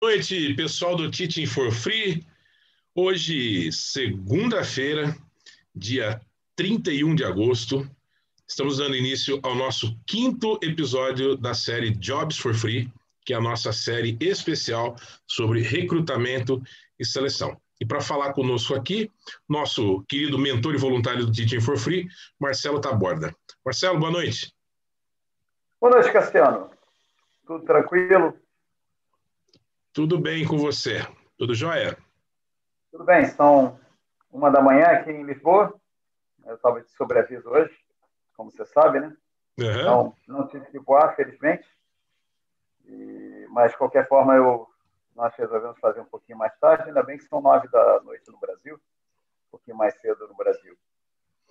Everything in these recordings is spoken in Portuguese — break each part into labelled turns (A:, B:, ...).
A: noite, pessoal do Teaching for Free. Hoje, segunda-feira, dia 31 de agosto, estamos dando início ao nosso quinto episódio da série Jobs for Free, que é a nossa série especial sobre recrutamento e seleção. E para falar conosco aqui, nosso querido mentor e voluntário do Teaching for Free, Marcelo Taborda. Marcelo, boa noite.
B: Boa noite, Cassiano. Tudo tranquilo?
A: Tudo bem com você? Tudo jóia?
B: Tudo bem, são uma da manhã aqui em Lisboa. Eu estava de sobreaviso hoje, como você sabe, né? Uhum. Então, não tive que voar, felizmente. E, mas, de qualquer forma, eu, nós resolvemos fazer um pouquinho mais tarde. Ainda bem que são nove da noite no Brasil, um pouquinho mais cedo no Brasil.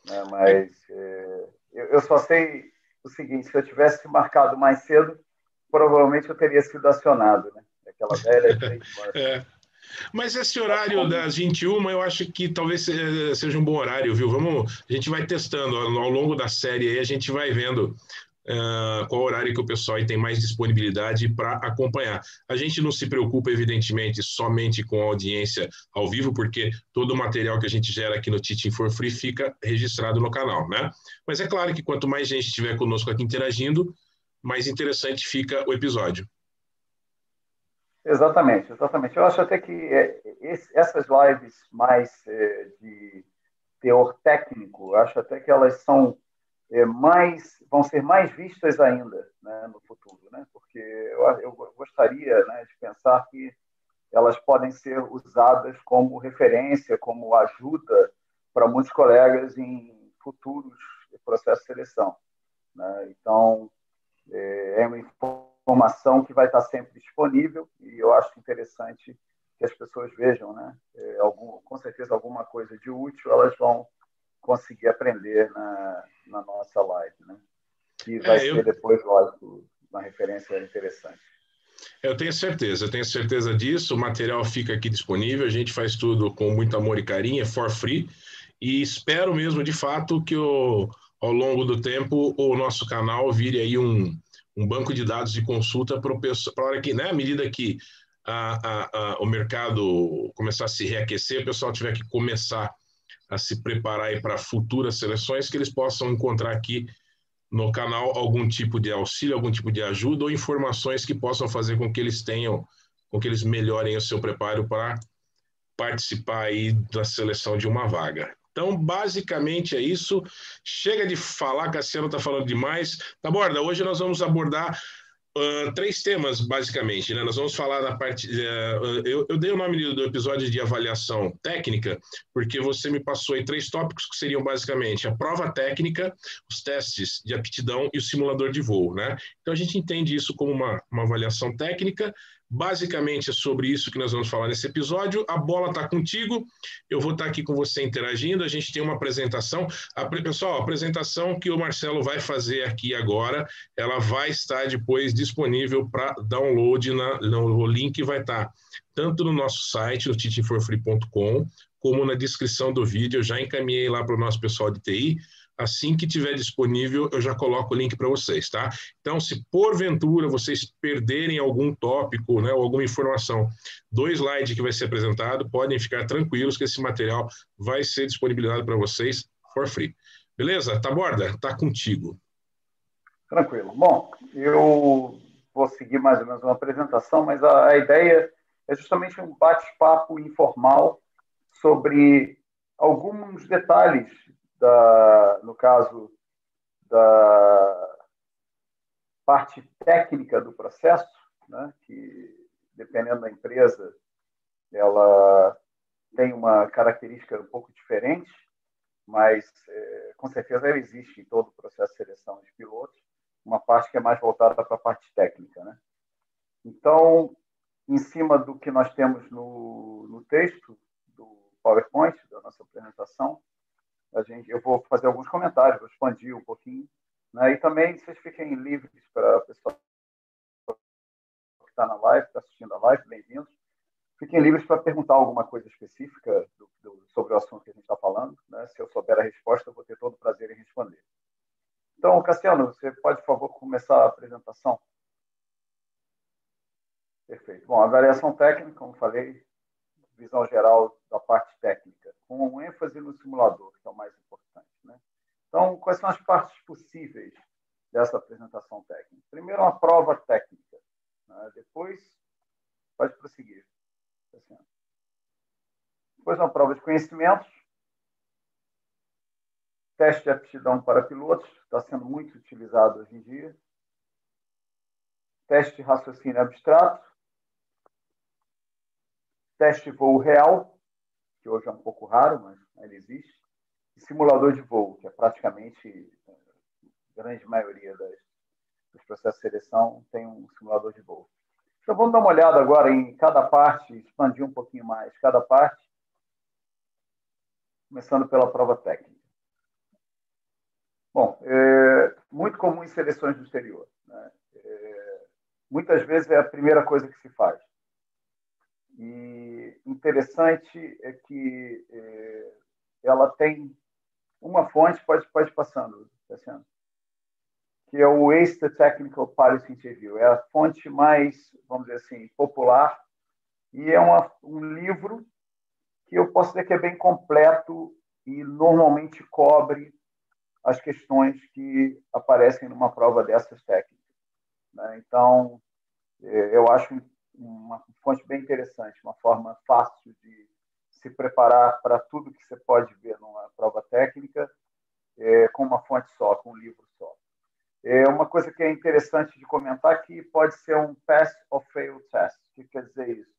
B: Né? Mas é, eu, eu só sei o seguinte: se eu tivesse marcado mais cedo, provavelmente eu teria sido acionado, né? Aquela velha.
A: é. Mas esse horário das 21, eu acho que talvez seja um bom horário, viu? Vamos, a gente vai testando ao longo da série aí, a gente vai vendo uh, qual horário que o pessoal tem mais disponibilidade para acompanhar. A gente não se preocupa, evidentemente, somente com a audiência ao vivo, porque todo o material que a gente gera aqui no Teaching for Free fica registrado no canal, né? Mas é claro que quanto mais gente estiver conosco aqui interagindo, mais interessante fica o episódio.
B: Exatamente, exatamente. Eu acho até que é, essas lives mais é, de teor técnico, acho até que elas são é, mais vão ser mais vistas ainda né, no futuro, né? Porque eu, eu gostaria né, de pensar que elas podem ser usadas como referência, como ajuda para muitos colegas em futuros processos de seleção. Né? Então, é uma informação que vai estar sempre disponível e eu acho interessante que as pessoas vejam, né? É, algum, com certeza alguma coisa de útil elas vão conseguir aprender na, na nossa live, né? Que vai é, ser eu... depois, lógico, uma referência interessante.
A: Eu tenho certeza, eu tenho certeza disso. O material fica aqui disponível, a gente faz tudo com muito amor e carinho, é for free. E espero mesmo, de fato, que o, ao longo do tempo o nosso canal vire aí um, um banco de dados de consulta para a hora que, né, à medida que a, a, a, o mercado começar a se reaquecer, o pessoal tiver que começar a se preparar para futuras seleções, que eles possam encontrar aqui no canal algum tipo de auxílio, algum tipo de ajuda ou informações que possam fazer com que eles tenham, com que eles melhorem o seu preparo para participar aí da seleção de uma vaga. Então, basicamente é isso. Chega de falar, Cassiano está falando demais. Tá, Borda, hoje nós vamos abordar Uh, três temas, basicamente. Né? Nós vamos falar da parte. Uh, eu, eu, dei o nome do episódio de avaliação técnica, porque você me passou aí três tópicos que seriam basicamente a prova técnica, os testes de aptidão e o simulador de voo. Né? Então, a gente entende isso como uma, uma avaliação técnica. Basicamente é sobre isso que nós vamos falar nesse episódio. A bola está contigo, eu vou estar tá aqui com você interagindo. A gente tem uma apresentação. A, pessoal, a apresentação que o Marcelo vai fazer aqui agora, ela vai estar depois disponível para download. Na, no, o link vai estar tá tanto no nosso site, no teachingforfree.com, como na descrição do vídeo. Eu já encaminhei lá para o nosso pessoal de TI assim que tiver disponível, eu já coloco o link para vocês, tá? Então, se porventura vocês perderem algum tópico, né, ou alguma informação do slide que vai ser apresentado, podem ficar tranquilos que esse material vai ser disponibilizado para vocês for free. Beleza? Taborda, tá contigo.
B: Tranquilo. Bom, eu vou seguir mais ou menos uma apresentação, mas a, a ideia é justamente um bate-papo informal sobre alguns detalhes da, no caso da parte técnica do processo, né, que dependendo da empresa, ela tem uma característica um pouco diferente, mas é, com certeza ela existe em todo o processo de seleção de pilotos, uma parte que é mais voltada para a parte técnica. Né? Então, em cima do que nós temos no, no texto PowerPoint, da nossa apresentação, a gente, eu vou fazer alguns comentários, vou expandir um pouquinho. Né? E também vocês fiquem livres para o pessoal que está na live, está assistindo a live, bem-vindos. Fiquem livres para perguntar alguma coisa específica do, do, sobre o assunto que a gente está falando. Né? Se eu souber a resposta, eu vou ter todo o prazer em responder. Então, Cassiano, você pode, por favor, começar a apresentação? Perfeito. Bom, avaliação técnica, como falei, visão geral da parte técnica, com ênfase no simulador, que é o mais importante. Né? Então, quais são as partes possíveis dessa apresentação técnica? Primeiro, uma prova técnica. Né? Depois, pode prosseguir. Depois, uma prova de conhecimentos. Teste de aptidão para pilotos, está sendo muito utilizado hoje em dia. Teste de raciocínio abstrato teste voo real, que hoje é um pouco raro, mas ele existe, e simulador de voo, que é praticamente a grande maioria das, dos processos de seleção tem um simulador de voo. Então vamos dar uma olhada agora em cada parte, expandir um pouquinho mais cada parte, começando pela prova técnica. Bom, é muito comum em seleções do exterior. Né? É, muitas vezes é a primeira coisa que se faz. E interessante é que é, ela tem uma fonte, pode, pode passando, que é o ACE Technical Policy Interview. É a fonte mais, vamos dizer assim, popular e é uma, um livro que eu posso dizer que é bem completo e normalmente cobre as questões que aparecem numa prova dessas técnicas. Né? Então, é, eu acho uma fonte bem interessante, uma forma fácil de se preparar para tudo que você pode ver numa prova técnica é, com uma fonte só, com um livro só. É uma coisa que é interessante de comentar que pode ser um pass or fail test. O que quer dizer isso?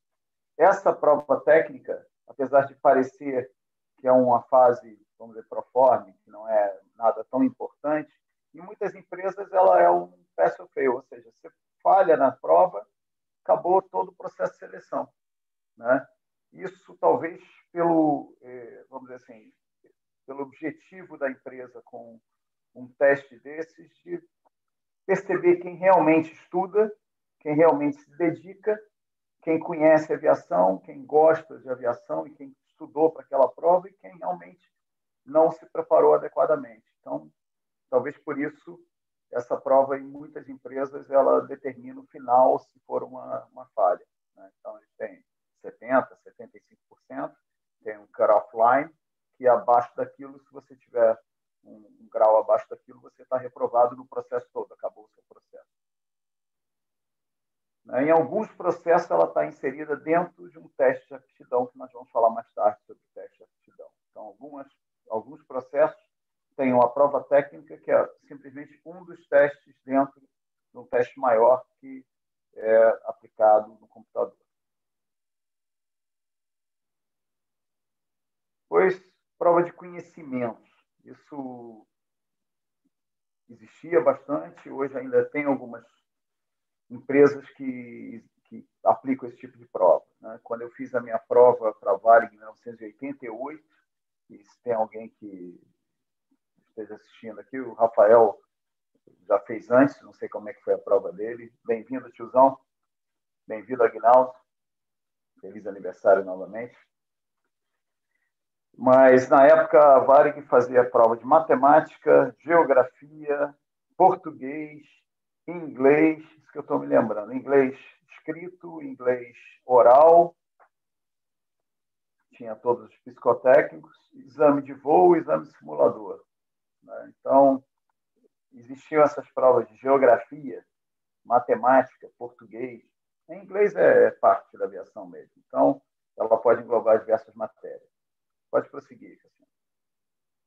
B: Essa prova técnica, apesar de parecer que é uma fase, vamos dizer, proforme, que não é nada tão importante, em muitas empresas ela é um pass or fail, ou seja, você falha na prova, acabou todo o processo de seleção. Né? Isso talvez pelo, eh, vamos dizer assim, pelo objetivo da empresa com um teste desses de perceber quem realmente estuda, quem realmente se dedica, quem conhece aviação, quem gosta de aviação e quem estudou para aquela prova e quem realmente não se preparou adequadamente. Então, talvez por isso essa prova em muitas empresas ela determina o final se for uma, uma falha. Né? Então, a gente tem 70%, 75%, tem um cut-off line, que abaixo daquilo, se você tiver um, um grau abaixo daquilo, você está reprovado no processo todo, acabou o seu processo. Né? Em alguns processos, ela está inserida dentro de um teste de aptidão, que nós vamos falar mais tarde sobre o teste de aptidão. Então, algumas, alguns processos tem uma prova técnica que é simplesmente um dos testes dentro de um teste maior que é aplicado no computador. Depois, prova de conhecimentos. Isso existia bastante, hoje ainda tem algumas empresas que, que aplicam esse tipo de prova. Né? Quando eu fiz a minha prova para a Varig em 1988, e se tem alguém que esteja assistindo aqui, o Rafael já fez antes, não sei como é que foi a prova dele. Bem-vindo, tiozão. Bem-vindo, Aguinaldo. Feliz aniversário novamente. Mas, na época, a Varig fazia prova de matemática, geografia, português, inglês, isso que eu estou me lembrando, inglês escrito, inglês oral, tinha todos os psicotécnicos, exame de voo, exame simulador. Né? Então, existiam essas provas de geografia, matemática, português. Em inglês é, é parte da aviação mesmo. Então, ela pode englobar diversas matérias. Pode prosseguir.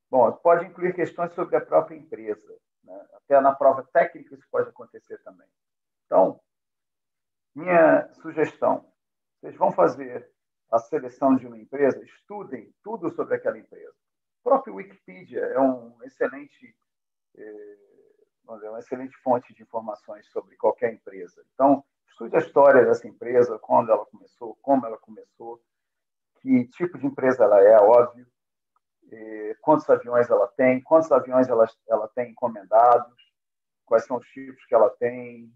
B: Bom, pode incluir questões sobre a própria empresa. Né? Até na prova técnica isso pode acontecer também. Então, minha sugestão: vocês vão fazer a seleção de uma empresa, estudem tudo sobre aquela empresa. O próprio Wikipedia é um excelente, é, uma excelente fonte de informações sobre qualquer empresa. Então, estude a história dessa empresa, quando ela começou, como ela começou, que tipo de empresa ela é, óbvio, é, quantos aviões ela tem, quantos aviões ela, ela tem encomendados, quais são os tipos que ela tem,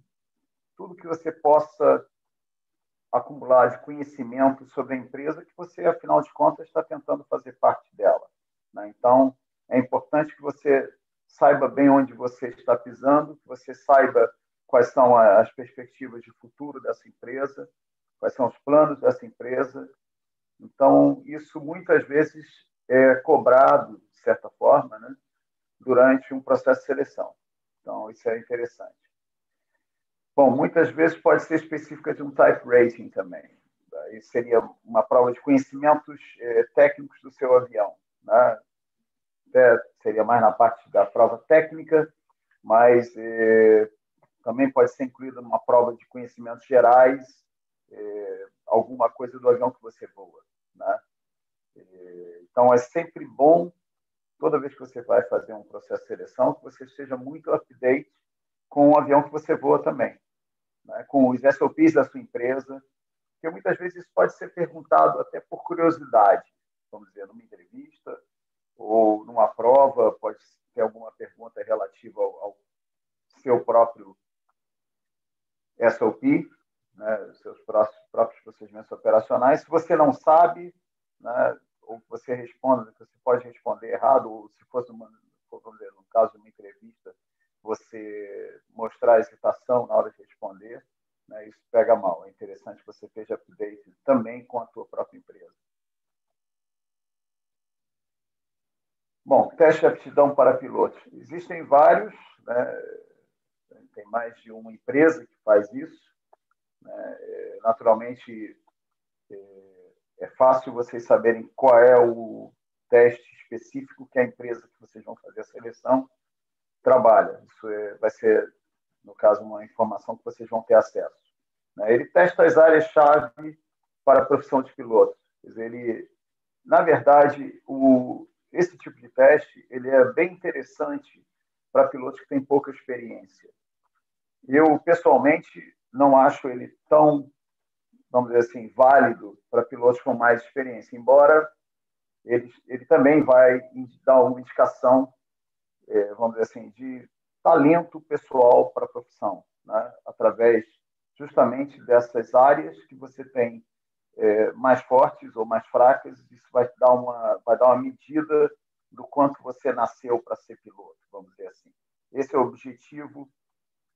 B: tudo que você possa acumular de conhecimento sobre a empresa que você, afinal de contas, está tentando fazer parte dela. Né? Então, é importante que você saiba bem onde você está pisando, que você saiba quais são as perspectivas de futuro dessa empresa, quais são os planos dessa empresa. Então, isso muitas vezes é cobrado, de certa forma, né, durante um processo de seleção. Então, isso é interessante. Bom, muitas vezes pode ser específica de um type rating também. Isso seria uma prova de conhecimentos eh, técnicos do seu avião. Né? Até seria mais na parte da prova técnica, mas eh, também pode ser incluída numa prova de conhecimentos gerais, eh, alguma coisa do avião que você voa. Né? então, é sempre bom, toda vez que você vai fazer um processo de seleção, que você esteja muito up-to-date com o avião que você voa também, né? com os SOPs da sua empresa, porque muitas vezes isso pode ser perguntado até por curiosidade, vamos dizer, numa entrevista ou numa prova, pode ter alguma pergunta relativa ao, ao seu próprio SOP, né, seus próprios procedimentos operacionais. Se você não sabe, né, ou você responde, você pode responder errado, ou se fosse uma, dizer, no caso de uma entrevista, você mostrar hesitação na hora de responder, né, isso pega mal. É interessante que você esteja update também com a sua própria empresa. Bom, teste de aptidão para pilotos. Existem vários, né, tem mais de uma empresa que faz isso. Né, naturalmente, é, é fácil vocês saberem qual é o teste específico que a empresa que vocês vão fazer a seleção trabalha. Isso é, vai ser no caso, uma informação que vocês vão ter acesso. Né? Ele testa as áreas-chave para a profissão de piloto. Ele, na verdade, o, esse tipo de teste ele é bem interessante para pilotos que têm pouca experiência. Eu, pessoalmente, não acho ele tão, vamos dizer assim, válido para pilotos com mais experiência, embora ele, ele também vai dar uma indicação, é, vamos dizer assim, de talento pessoal para a profissão, né? através justamente dessas áreas que você tem é, mais fortes ou mais fracas. Isso vai dar uma, vai dar uma medida do quanto você nasceu para ser piloto, vamos dizer assim. Esse é o objetivo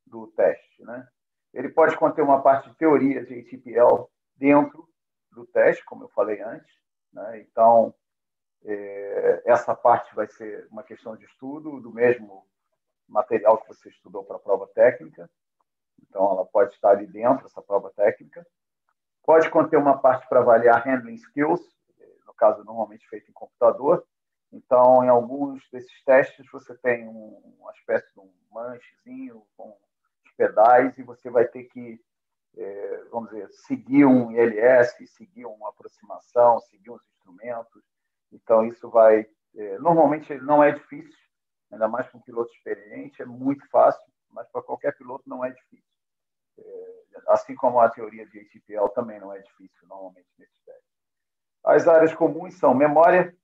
B: do teste. Né? Ele pode conter uma parte de teoria de ATPL dentro do teste, como eu falei antes. Né? Então, é, essa parte vai ser uma questão de estudo do mesmo material que você estudou para a prova técnica. Então, ela pode estar ali dentro, essa prova técnica. Pode conter uma parte para avaliar handling skills, no caso, normalmente feito em computador. Então, em alguns desses testes, você tem um, uma espécie de um manchezinho com os pedais e você vai ter que, é, vamos dizer, seguir um ILS, seguir uma aproximação, seguir uns instrumentos. Então, isso vai. É, normalmente, não é difícil, ainda mais para um piloto experiente, é muito fácil, mas para qualquer piloto não é difícil. É, assim como a teoria de ATPL também não é difícil, normalmente, nesse teste. As áreas comuns são memória,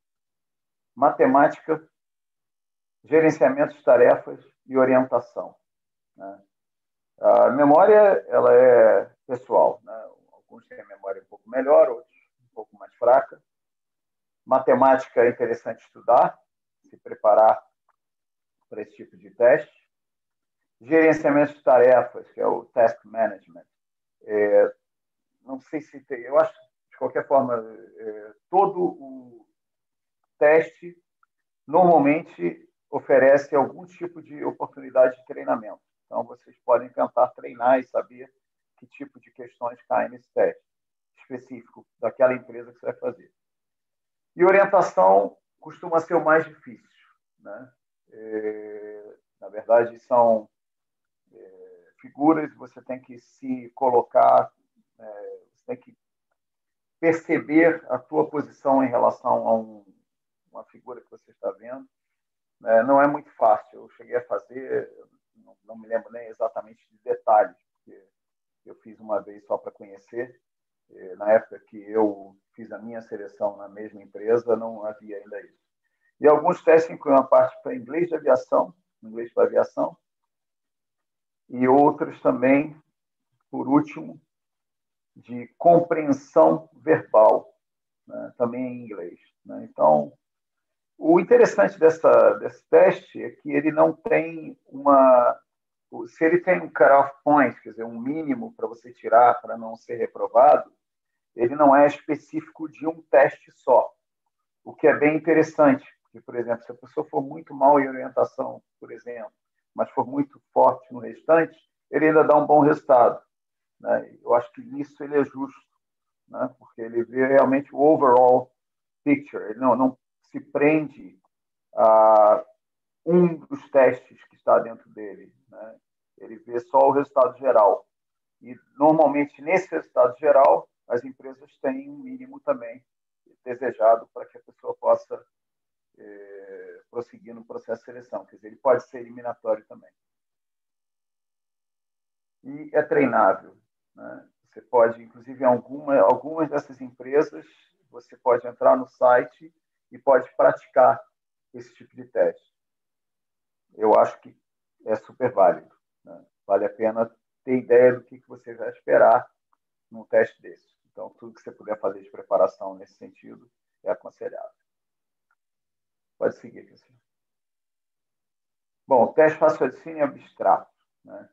B: matemática, gerenciamento de tarefas e orientação. Né? A memória ela é pessoal. Né? Alguns têm a memória um pouco melhor, outros um pouco mais fraca. Matemática é interessante estudar, se preparar para esse tipo de teste. Gerenciamento de tarefas, que é o task management. É, não sei se tem, eu acho, de qualquer forma, é, todo o teste normalmente oferece algum tipo de oportunidade de treinamento. Então, vocês podem tentar treinar e saber que tipo de questões caem nesse teste específico daquela empresa que você vai fazer. E orientação costuma ser o mais difícil. Né? É, na verdade, são figuras, você tem que se colocar, é, você tem que perceber a tua posição em relação a um, uma figura que você está vendo. É, não é muito fácil. Eu cheguei a fazer, não, não me lembro nem exatamente de detalhes, porque eu fiz uma vez só para conhecer. É, na época que eu fiz a minha seleção na mesma empresa, não havia ainda isso. E alguns testes incluem uma parte para inglês de aviação, inglês para aviação, e outros também, por último, de compreensão verbal, né? também em inglês. Né? Então, o interessante dessa, desse teste é que ele não tem uma se ele tem um cut-off point, quer dizer, um mínimo para você tirar para não ser reprovado, ele não é específico de um teste só, o que é bem interessante, porque, por exemplo, se a pessoa for muito mal em orientação, por exemplo, mas for muito forte no restante, ele ainda dá um bom resultado. Né? Eu acho que nisso ele é justo, né? porque ele vê realmente o overall picture, ele não, não se prende a um dos testes que está dentro dele. Né? Ele vê só o resultado geral. E, normalmente, nesse resultado geral, as empresas têm um mínimo também desejado para que a pessoa possa é, prosseguir no processo de seleção. Quer dizer, ele pode ser eliminatório também. E é treinável. Né? Você pode, inclusive, em alguma, algumas dessas empresas, você pode entrar no site e pode praticar esse tipo de teste. Eu acho que é super válido. Né? Vale a pena ter ideia do que você vai esperar num teste desse. Então, tudo que você puder fazer de preparação nesse sentido é aconselhável. Pode seguir, Cristiano. Bom, o teste de raciocínio abstrato. Né?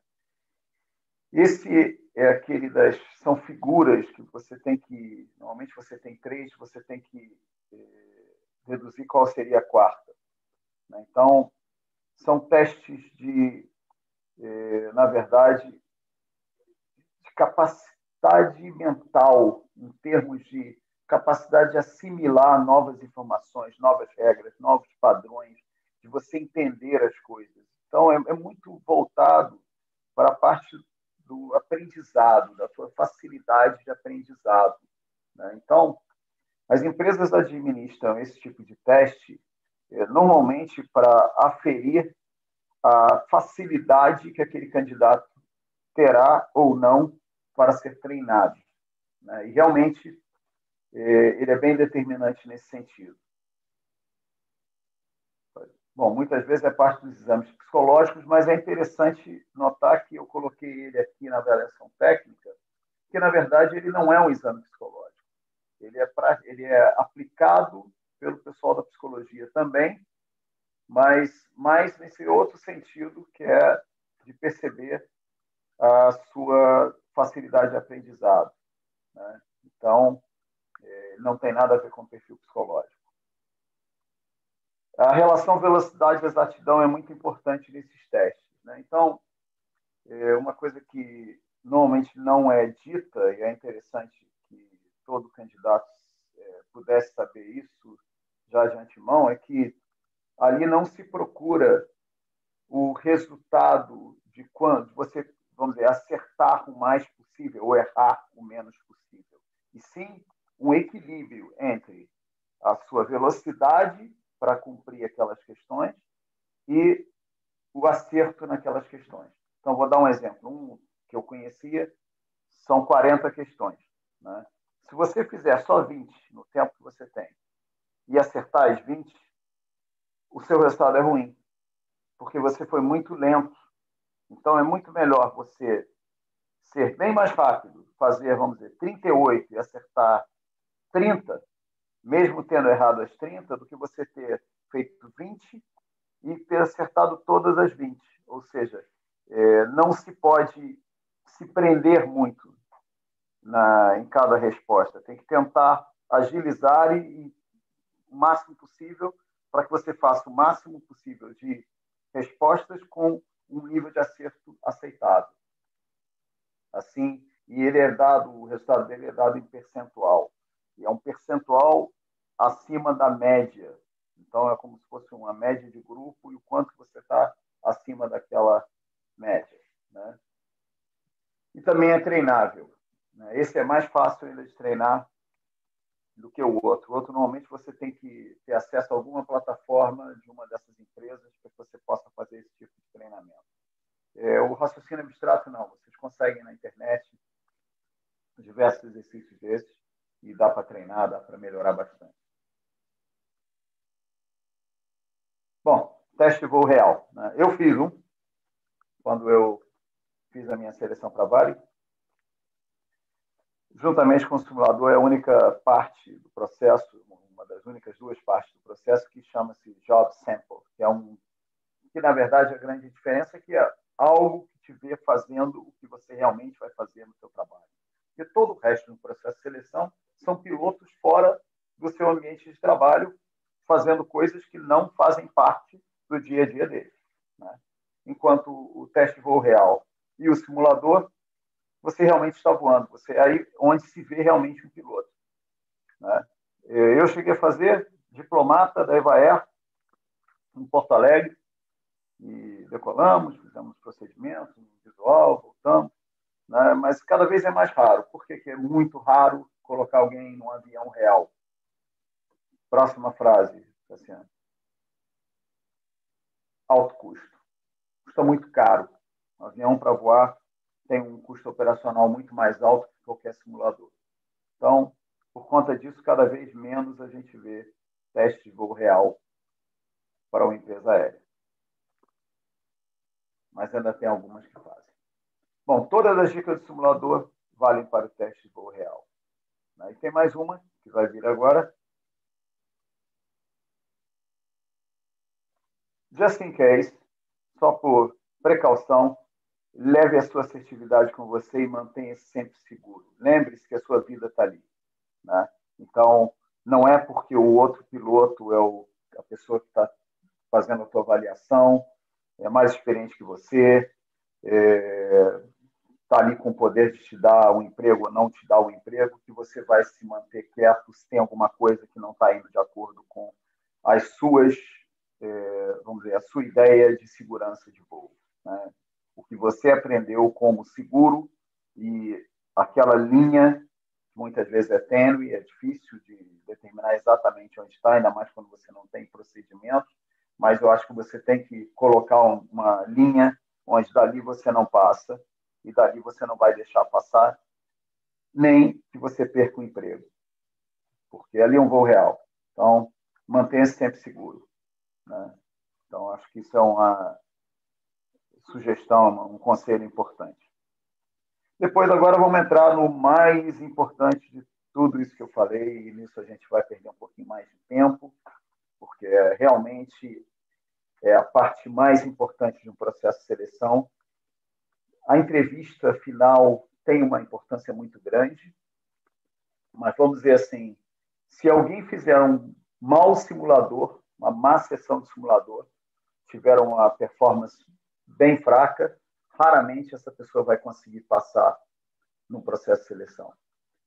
B: Esse é aquele das. São figuras que você tem que. Normalmente você tem três, você tem que eh, deduzir qual seria a quarta. Né? Então, são testes de, eh, na verdade, de capacidade mental, em termos de capacidade de assimilar novas informações, novas regras, novos padrões, de você entender as coisas. Então, é, é muito voltado para a parte do aprendizado, da sua facilidade de aprendizado. Né? Então, as empresas administram esse tipo de teste é, normalmente para aferir a facilidade que aquele candidato terá ou não para ser treinado. Né? E realmente ele é bem determinante nesse sentido. Bom, muitas vezes é parte dos exames psicológicos, mas é interessante notar que eu coloquei ele aqui na avaliação técnica, que na verdade ele não é um exame psicológico. Ele é, pra, ele é aplicado pelo pessoal da psicologia também, mas mais nesse outro sentido que é de perceber a sua facilidade de aprendizado. Né? Então, é, não tem nada a ver com perfil psicológico. A relação velocidade-exatidão é muito importante nesses testes. Né? Então, é uma coisa que normalmente não é dita, e é interessante que todo candidato é, pudesse saber isso já de antemão, é que ali não se procura o resultado de quando você, vamos dizer, acertar o mais possível ou errar o menos possível, e sim um equilíbrio entre a sua velocidade para cumprir aquelas questões e o acerto naquelas questões. Então, vou dar um exemplo. Um que eu conhecia são 40 questões. Né? Se você fizer só 20 no tempo que você tem e acertar as 20, o seu resultado é ruim, porque você foi muito lento. Então, é muito melhor você ser bem mais rápido, fazer, vamos dizer, 38 e acertar 30, mesmo tendo errado as 30, do que você ter feito 20 e ter acertado todas as 20. Ou seja, é, não se pode se prender muito na, em cada resposta. Tem que tentar agilizar e, e o máximo possível para que você faça o máximo possível de respostas com um nível de acerto aceitável. Assim, e ele é dado, o resultado dele é dado em percentual. É um percentual acima da média. Então, é como se fosse uma média de grupo e o quanto você está acima daquela média. Né? E também é treinável. Né? Esse é mais fácil ainda de treinar do que o outro. O outro, normalmente, você tem que ter acesso a alguma plataforma de uma dessas empresas para que você possa fazer esse tipo de treinamento. É, o raciocínio abstrato, não. Vocês conseguem na internet diversos exercícios desses e dá para treinar, dá para melhorar bastante. Bom, teste de voo real. Né? Eu fiz um quando eu fiz a minha seleção para Vale. Juntamente com o simulador, é a única parte do processo, uma das únicas duas partes do processo que chama-se Job Sample, que é um que na verdade a grande diferença é que algo que te vê fazendo o que você realmente vai fazer no seu trabalho. Porque todo o resto do processo de seleção são pilotos fora do seu ambiente de trabalho, fazendo coisas que não fazem parte do dia a dia deles. Né? Enquanto o teste de voo real e o simulador, você realmente está voando. Você é aí onde se vê realmente um piloto. Né? Eu cheguei a fazer diplomata da Evaer em Porto Alegre e decolamos, fizemos procedimentos visual, voltamos, né? mas cada vez é mais raro. Por que é muito raro colocar alguém num avião real? Próxima frase, Cassiano. Alto custo. Custa muito caro. Um avião para voar tem um custo operacional muito mais alto que qualquer simulador. Então, por conta disso, cada vez menos a gente vê teste de voo real para uma empresa aérea. Mas ainda tem algumas que fazem. Bom, todas as dicas do simulador valem para o teste de voo real. Né? E tem mais uma que vai vir agora. Just in case, só por precaução, leve a sua assertividade com você e mantenha-se sempre seguro. Lembre-se que a sua vida está ali. Né? Então, não é porque o outro piloto é o, a pessoa que está fazendo a tua avaliação, é mais experiente que você, é, tá ali com o poder de te dar um emprego ou não te dar o um emprego, que você vai se manter quieto se tem alguma coisa que não está indo de acordo com as suas, é, vamos dizer, a sua ideia de segurança de voo. Né? O que você aprendeu como seguro e aquela linha muitas vezes é tênue, é difícil de determinar exatamente onde está, ainda mais quando você não tem procedimento, mas eu acho que você tem que colocar uma linha onde dali você não passa e dali você não vai deixar passar, nem que você perca o emprego, porque ali é um voo real. Então, mantenha-se sempre seguro. Né? Então, acho que isso é uma sugestão, um conselho importante. Depois, agora, vamos entrar no mais importante de tudo isso que eu falei, e nisso a gente vai perder um pouquinho mais de tempo, porque é, realmente é a parte mais importante de um processo de seleção. A entrevista final tem uma importância muito grande, mas vamos dizer assim, se alguém fizer um mau simulador, uma má sessão de simulador, tiver uma performance bem fraca, raramente essa pessoa vai conseguir passar no processo de seleção.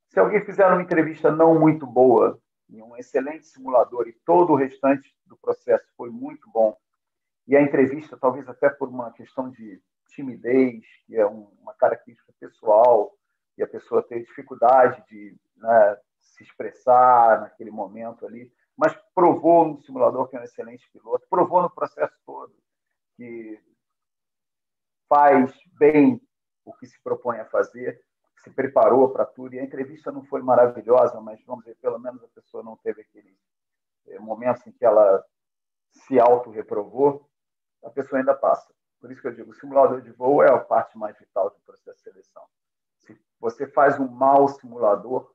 B: Se alguém fizer uma entrevista não muito boa, em um excelente simulador e todo o restante do processo foi muito bom, e a entrevista, talvez até por uma questão de timidez, que é uma característica pessoal, e a pessoa tem dificuldade de né, se expressar naquele momento ali, mas provou no simulador que é um excelente piloto, provou no processo todo que faz bem o que se propõe a fazer, se preparou para tudo. E a entrevista não foi maravilhosa, mas vamos dizer, pelo menos a pessoa não teve aquele eh, momento em que ela se auto-reprovou, a pessoa ainda passa. Por isso que eu digo, o simulador de voo é a parte mais vital do processo de seleção. Se você faz um mau simulador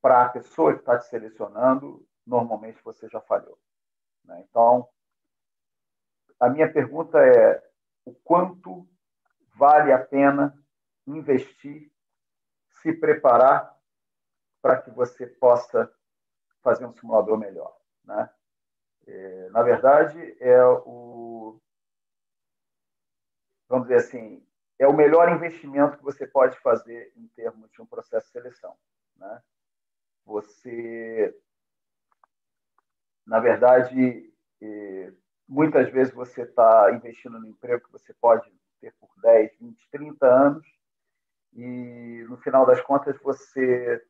B: para a pessoa que está te selecionando, normalmente você já falhou. Né? Então, a minha pergunta é: o quanto vale a pena investir, se preparar para que você possa fazer um simulador melhor. Né? É, na verdade, é o, vamos dizer assim, é o melhor investimento que você pode fazer em termos de um processo de seleção. Né? Você, na verdade, Muitas vezes você está investindo no emprego que você pode ter por 10, 20, 30 anos e, no final das contas, você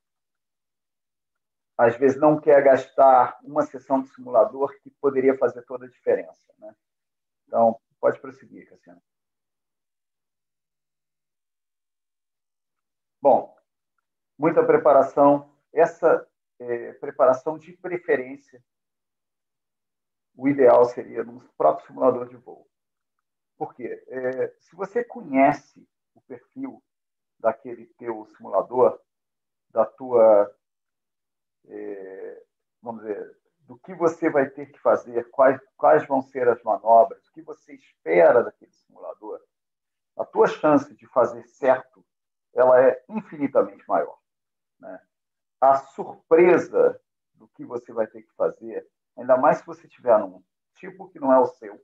B: às vezes não quer gastar uma sessão de simulador que poderia fazer toda a diferença. Né? Então, pode prosseguir, Cassiano. Bom, muita preparação. Essa é, preparação de preferência o ideal seria no próprio simulador de voo. Por quê? É, se você conhece o perfil daquele teu simulador, da tua, é, vamos dizer, do que você vai ter que fazer, quais, quais vão ser as manobras, o que você espera daquele simulador, tua chance de fazer certo ela é infinitamente maior. Né? A surpresa do que você vai ter que fazer, ainda mais se você estiver num tipo que não é o seu,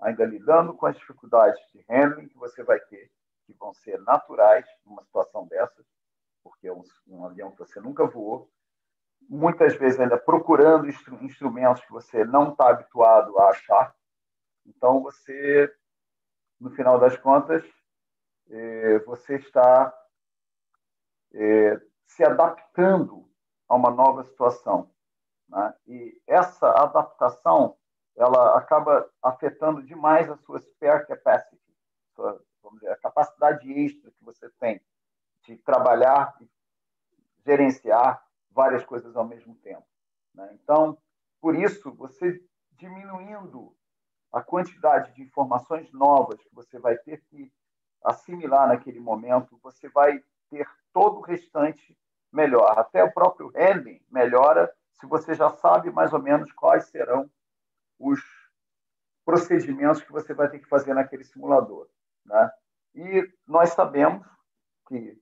B: ainda lidando com as dificuldades de handling que você vai ter, que vão ser naturais numa situação dessas, porque é um, um avião que você nunca voou, muitas vezes ainda procurando instru instrumentos que você não está habituado a achar. Então, você, no final das contas, eh, você está eh, se adaptando a uma nova situação. Né? E essa adaptação ela acaba afetando demais a sua spare capacity, sua, dizer, a capacidade extra que você tem de trabalhar e gerenciar várias coisas ao mesmo tempo. Né? Então, por isso, você diminuindo a quantidade de informações novas que você vai ter que assimilar naquele momento, você vai ter todo o restante melhor. Até o próprio handling melhora se você já sabe mais ou menos quais serão os procedimentos que você vai ter que fazer naquele simulador. Né? E nós sabemos que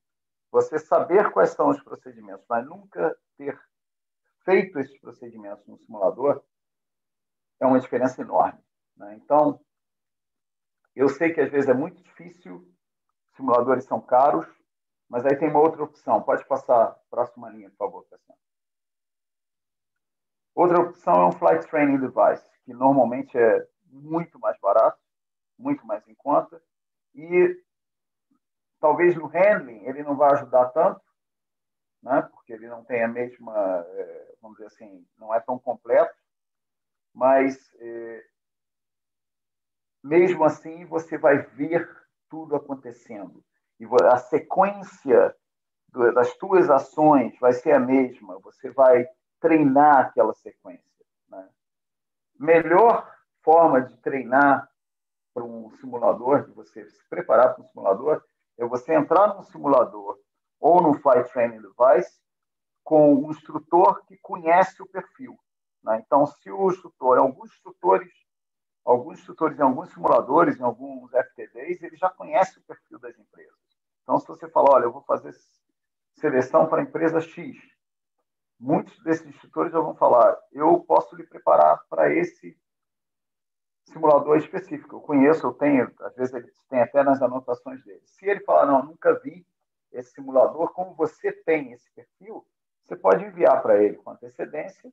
B: você saber quais são os procedimentos, mas nunca ter feito esses procedimentos no simulador é uma diferença enorme. Né? Então, eu sei que às vezes é muito difícil, simuladores são caros, mas aí tem uma outra opção. Pode passar próxima linha, por favor, Cassiano. Outra opção é um Flight Training Device, que normalmente é muito mais barato, muito mais em conta, e talvez no handling ele não vai ajudar tanto, né? porque ele não tem a mesma, é, vamos dizer assim, não é tão completo, mas é, mesmo assim você vai ver tudo acontecendo e a sequência das tuas ações vai ser a mesma, você vai treinar aquela sequência. Né? Melhor forma de treinar para um simulador, de você se preparar para um simulador, é você entrar num simulador ou no Flight Training Device com um instrutor que conhece o perfil. Né? Então, se o instrutor, alguns instrutores, alguns instrutores em alguns simuladores, em alguns FTDs, ele já conhece o perfil das empresas. Então, se você falar, olha, eu vou fazer seleção para a empresa X, muitos desses instrutores já vão falar, eu posso lhe preparar para esse simulador específico. Eu conheço, eu tenho, às vezes ele tem até nas anotações dele. Se ele falar, não, nunca vi esse simulador, como você tem esse perfil, você pode enviar para ele com antecedência,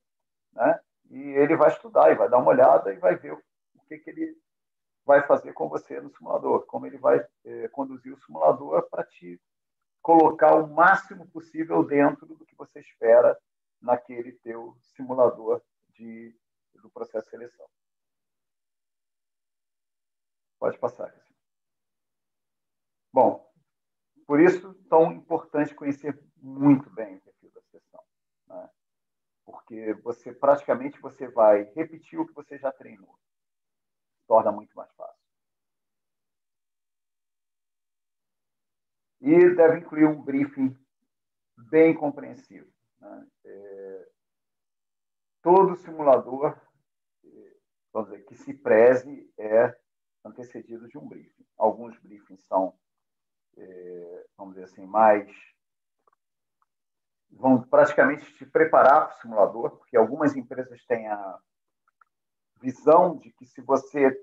B: né? E ele vai estudar e vai dar uma olhada e vai ver que, que ele vai fazer com você no simulador, como ele vai eh, conduzir o simulador para te colocar o máximo possível dentro do que você espera naquele teu simulador de, do processo de seleção. Pode passar. Bom, por isso tão importante conhecer muito bem o perfil da sessão, né? porque você praticamente você vai repetir o que você já treinou, torna muito mais fácil. E deve incluir um briefing bem compreensivo. Né? É, todo simulador, é, vamos dizer, que se preze é antecedido de um briefing. Alguns briefings são, é, vamos dizer assim, mais. vão praticamente te preparar para o simulador, porque algumas empresas têm a visão de que se você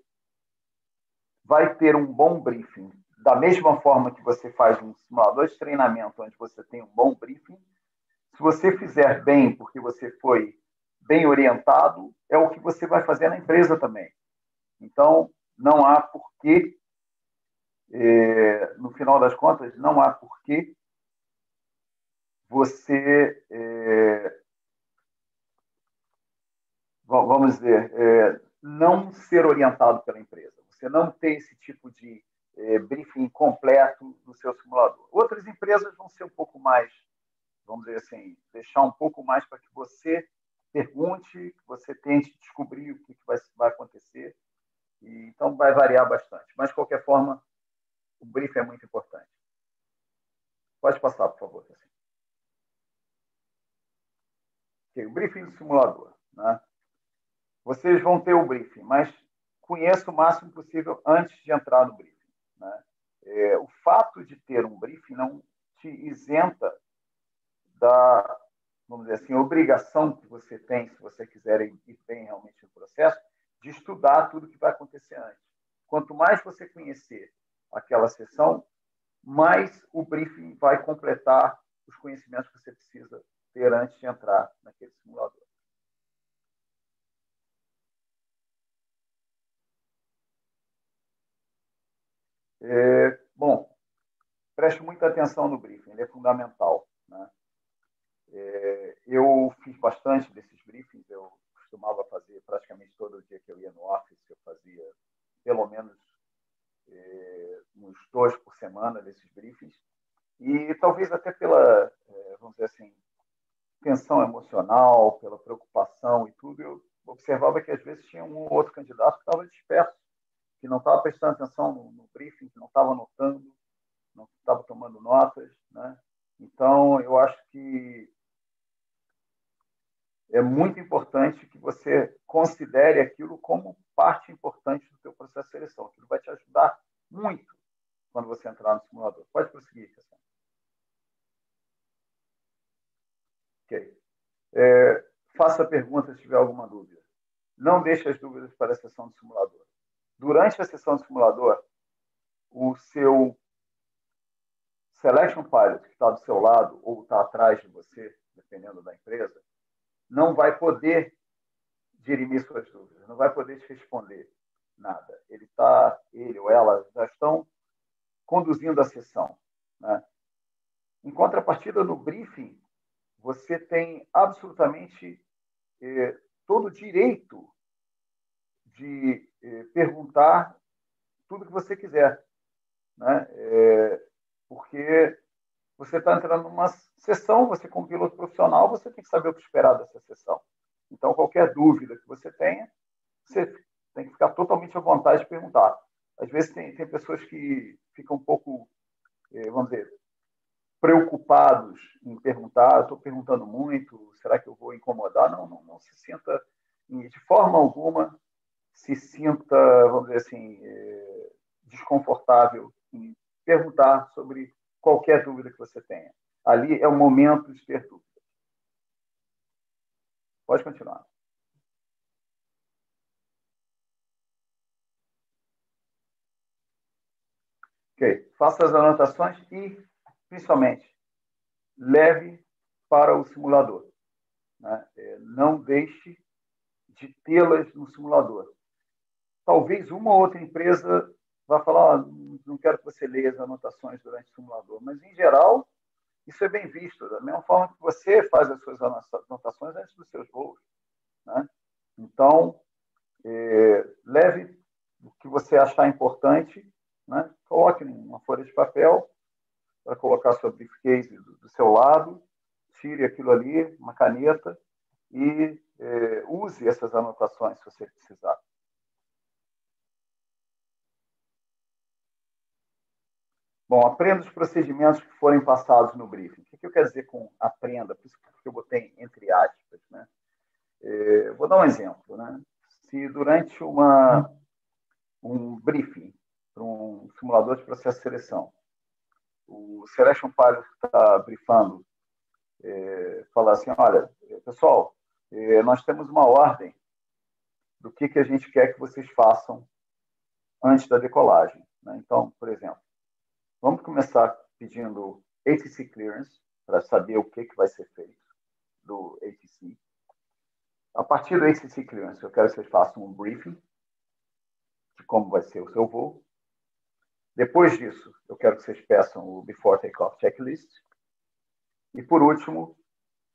B: vai ter um bom briefing, da mesma forma que você faz um simulador de treinamento, onde você tem um bom briefing, se você fizer bem, porque você foi bem orientado, é o que você vai fazer na empresa também. Então, não há porquê, é, no final das contas, não há porquê você, é, vamos dizer, é, não ser orientado pela empresa. Você não ter esse tipo de é, briefing completo no seu simulador. Outras empresas vão ser um pouco mais, vamos dizer assim, deixar um pouco mais para que você pergunte, que você tente descobrir o que vai, vai acontecer e, então, vai variar bastante. Mas, de qualquer forma, o briefing é muito importante. Pode passar, por favor. Assim. Okay, o briefing do simulador. Né? Vocês vão ter o briefing, mas conheça o máximo possível antes de entrar no briefing. Né? é, o fato de ter um briefing não te isenta da, vamos dizer assim, obrigação que você tem, se você quiser ir bem realmente no processo, de estudar tudo que vai acontecer antes. Quanto mais você conhecer aquela sessão, mais o briefing vai completar os conhecimentos que você precisa ter antes de entrar naquele simulador. É, bom, preste muita atenção no briefing, ele é fundamental. Né? É, eu fiz bastante desses briefings, eu costumava fazer praticamente todo dia que eu ia no office, eu fazia pelo menos é, uns dois por semana desses briefings. E talvez até pela, é, vamos dizer assim, tensão emocional, pela preocupação e tudo, eu observava que às vezes tinha um ou outro candidato que estava disperso que não estava prestando atenção no, no, briefing, que não estava anotando, não estava tomando notas. Né? Então, eu acho que é muito importante que você considere aquilo como parte importante do seu processo de seleção. Aquilo vai te ajudar muito quando você entrar no simulador. Pode prosseguir, Cassiano. Ok. É, faça perguntas se tiver alguma dúvida. Não deixe as dúvidas para a sessão do simulador durante a sessão de simulador, o seu selection pilot, que está do seu lado ou está atrás de você, dependendo da empresa, não vai poder dirimir suas dúvidas, não vai poder te responder nada. Ele está, ele ou ela já estão conduzindo a sessão. Né? Em contrapartida, no briefing, você tem absolutamente eh, todo o direito de eh, perguntar tudo que você quiser, né? É, porque você está entrando numa sessão, você como piloto profissional, você tem que saber o que esperar dessa sessão. Então, qualquer dúvida que você tenha, você tem que ficar totalmente à vontade de perguntar. Às vezes tem, tem pessoas que ficam um pouco, eh, vamos dizer, preocupados em perguntar, estou perguntando muito, será que eu vou incomodar? Não, não, não se sinta de forma alguma se sinta, vamos dizer assim, é, desconfortável em perguntar sobre qualquer dúvida que você tenha. Ali é o momento de ter dúvidas. Pode continuar. Ok. Faça as anotações e, principalmente, leve para o simulador. Né? É, não deixe de tê-las no simulador talvez uma ou outra empresa vá falar, não quero que você leia as anotações durante o simulador, mas em geral isso é bem visto, da mesma forma que você faz as suas anotações antes dos seus voos. Né? Então, é, leve o que você achar importante, né? coloque uma folha de papel para colocar sua briefcase do, do seu lado, tire aquilo ali, uma caneta, e é, use essas anotações se você precisar. Bom, aprenda os procedimentos que forem passados no briefing. O que eu quero dizer com aprenda? Por isso que eu botei entre aspas. Né? É, vou dar um exemplo. Né? Se durante uma, um briefing para um simulador de processo de seleção, o Selection Pilot está briefando, é, falar assim, olha, pessoal, é, nós temos uma ordem do que, que a gente quer que vocês façam antes da decolagem. Né? Então, por exemplo, Vamos começar pedindo ATC clearance para saber o que, que vai ser feito do ATC. A partir do ATC clearance, eu quero que vocês façam um briefing de como vai ser o seu voo. Depois disso, eu quero que vocês peçam o Before Takeoff Checklist. E, por último,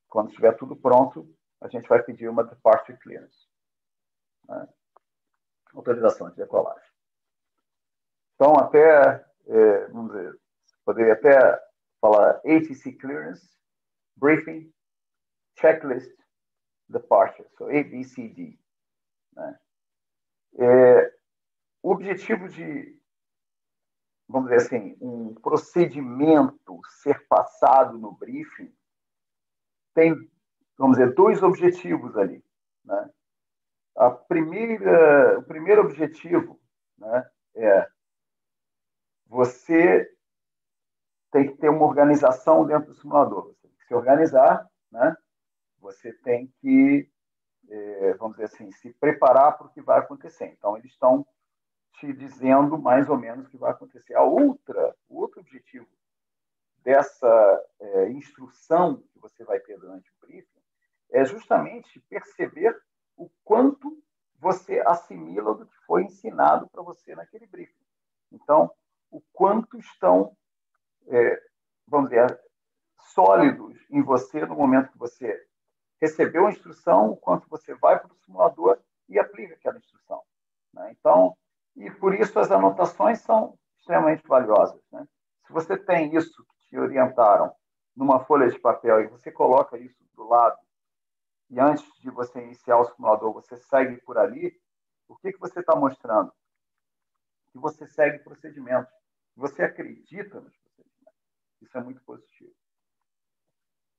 B: quando estiver tudo pronto, a gente vai pedir uma Departure Clearance. Né? Autorização de decolagem. Então, até é, vamos dizer, poderia até falar ATC clearance, briefing, checklist, departure, so ABCD. Né? É, o objetivo de, vamos dizer assim, um procedimento ser passado no briefing tem, vamos dizer, dois objetivos ali. Né? A primeira, o primeiro objetivo né, é você tem que ter uma organização dentro do simulador. Você tem que se organizar, né? Você tem que, é, vamos dizer assim, se preparar para o que vai acontecer. Então, eles estão te dizendo mais ou menos o que vai acontecer. A outra, o outro objetivo dessa é, instrução que você vai ter durante o briefing é justamente perceber o quanto você assimila do que foi ensinado para você naquele briefing. Então, o quanto estão, é, vamos dizer, sólidos em você no momento que você recebeu a instrução, o quanto você vai para o simulador e aplica aquela instrução. Né? Então, e por isso as anotações são extremamente valiosas. Né? Se você tem isso que te orientaram numa folha de papel e você coloca isso do lado e antes de você iniciar o simulador você segue por ali, o que, que você está mostrando? Que você segue procedimentos, você acredita nos procedimentos. Isso é muito positivo.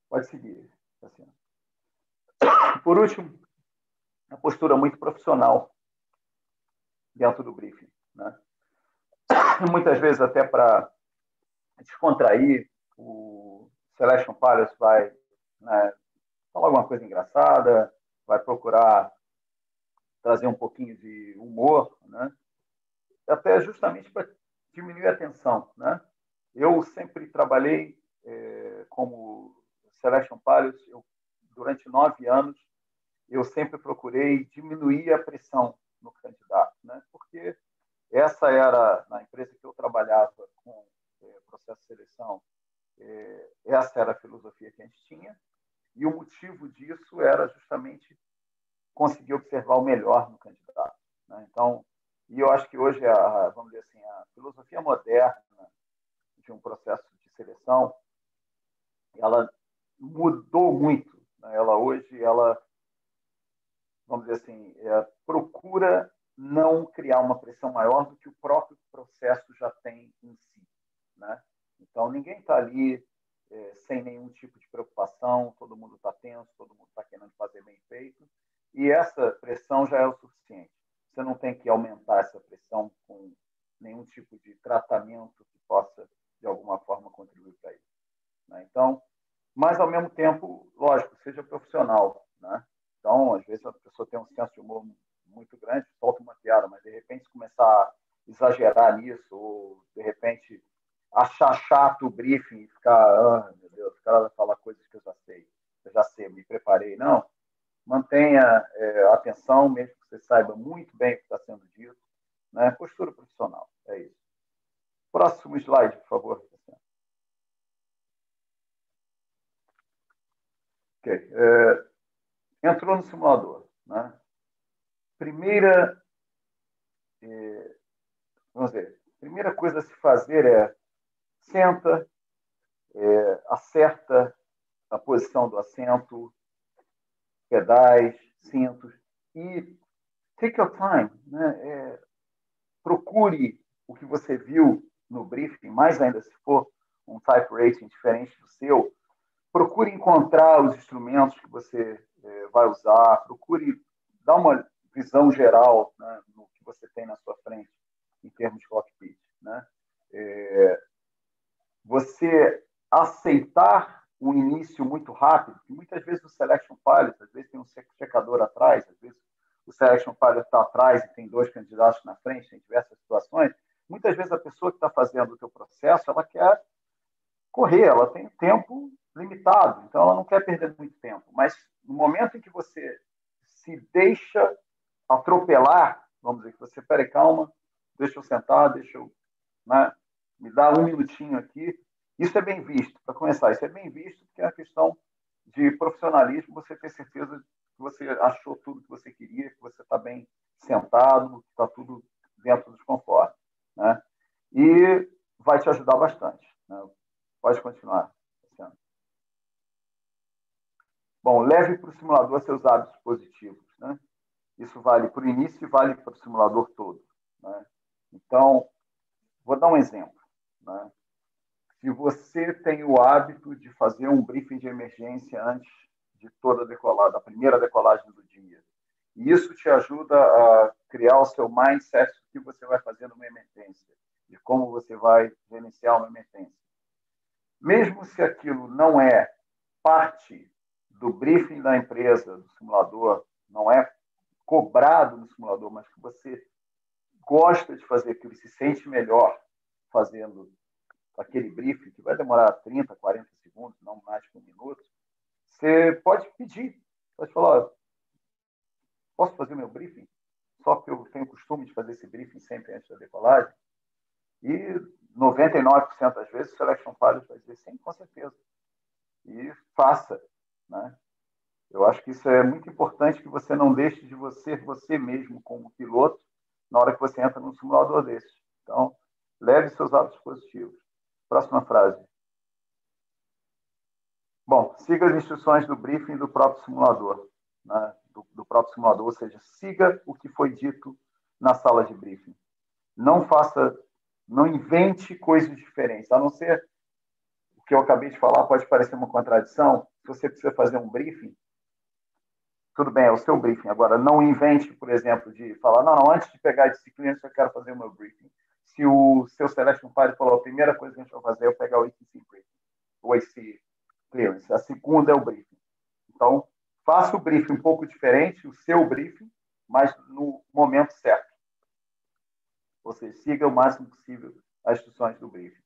B: Pode seguir. Por último, a postura muito profissional dentro do briefing. Né? Muitas vezes, até para descontrair, o Celestial Palace vai né, falar alguma coisa engraçada, vai procurar trazer um pouquinho de humor, né? até justamente para diminuir a tensão. Né? Eu sempre trabalhei é, como Celestial Palace, eu, durante nove anos, eu sempre procurei diminuir a pressão no candidato, né? porque essa era, na empresa que eu trabalhava com é, processo de seleção, é, essa era a filosofia que a gente tinha, e o motivo disso era justamente conseguir observar o melhor no candidato. Né? Então, e eu acho que hoje, a, vamos dizer assim, a filosofia moderna de um processo de seleção, ela mudou muito. Né? Ela hoje, ela vamos dizer assim, é, procura não criar uma pressão maior do que o próprio processo já tem em si. Né? Então, ninguém está ali é, sem nenhum tipo de preocupação, todo mundo está tenso, todo mundo está querendo fazer bem feito, e essa pressão já é o suficiente. Você não tem que aumentar essa pressão com nenhum tipo de tratamento que possa, de alguma forma, contribuir para isso. Né? Então, mas, ao mesmo tempo, lógico, seja profissional. Né? Então, às vezes, a pessoa tem um senso de humor muito grande, solta uma piada, mas de repente começar a exagerar nisso, ou de repente achar chato o briefing e ficar, ah, meu Deus, o cara vai falar coisas que eu já sei, eu já sei, me preparei. Não, mantenha é, atenção, mesmo que você saiba muito bem o que está sendo dito. Né? Postura profissional, é isso. Próximo slide, por favor. Ok. É, entrou no simulador. Né? Primeira, é, vamos ver, primeira coisa a se fazer é senta, é, acerta a posição do assento, pedais, cintos e take your time, né? É, procure o que você viu no briefing, mais ainda se for um type rating diferente do seu, procure encontrar os instrumentos que você é, vai usar, procure dar uma visão geral né, no que você tem na sua frente em termos de cockpit. Né? É, você aceitar um início muito rápido, que muitas vezes o Selection Pilot, às vezes tem um checador atrás, às vezes o Selection Pilot está atrás e tem dois candidatos na frente, tem diversas situações. Muitas vezes a pessoa que está fazendo o teu processo, ela quer correr, ela tem tempo limitado, então ela não quer perder muito tempo. Mas no momento em que você se deixa atropelar, vamos dizer que você, peraí, calma, deixa eu sentar, deixa eu, né, me dar um minutinho aqui. Isso é bem visto, para começar, isso é bem visto porque é uma questão de profissionalismo, você ter certeza que você achou tudo que você queria, que você está bem sentado, que está tudo dentro dos conformes. Né? E vai te ajudar bastante. Né? Pode continuar. Bom, leve para o simulador seus hábitos positivos. Né? Isso vale para o início e vale para o simulador todo. Né? Então, vou dar um exemplo. Né? Se você tem o hábito de fazer um briefing de emergência antes de toda a decolada, da primeira decolagem do dia, e isso te ajuda a criar o seu mindset do que você vai fazer numa emergência. de como você vai gerenciar uma emergência. Mesmo se aquilo não é parte do briefing da empresa, do simulador, não é cobrado no simulador, mas que você gosta de fazer aquilo se sente melhor fazendo aquele briefing, que vai demorar 30, 40 segundos, não mais que um minuto, você pode pedir. Pode falar, posso fazer meu briefing? Só que eu tenho costume de fazer esse briefing sempre antes da decolagem. E 99% das vezes o Selection Pilot vai dizer sim, com certeza. E faça. Né? Eu acho que isso é muito importante que você não deixe de você você mesmo como piloto na hora que você entra num simulador desse. Então, leve seus hábitos positivos. Próxima frase. Bom, siga as instruções do briefing do próprio simulador, né? do, do próprio simulador, ou seja, siga o que foi dito na sala de briefing. Não faça, não invente coisas diferentes, a não ser o que eu acabei de falar pode parecer uma contradição. Se você precisa fazer um briefing, tudo bem, é o seu briefing. Agora, não invente, por exemplo, de falar, não, não, antes de pegar a disciplina, eu quero fazer o meu briefing. Se o seu Celestial Pilot falou, a primeira coisa que a gente vai fazer é pegar o ATC briefing, o AC clearance. A segunda é o briefing. Então, faça o briefing um pouco diferente, o seu briefing, mas no momento certo. Seja, siga o máximo possível as instruções do briefing.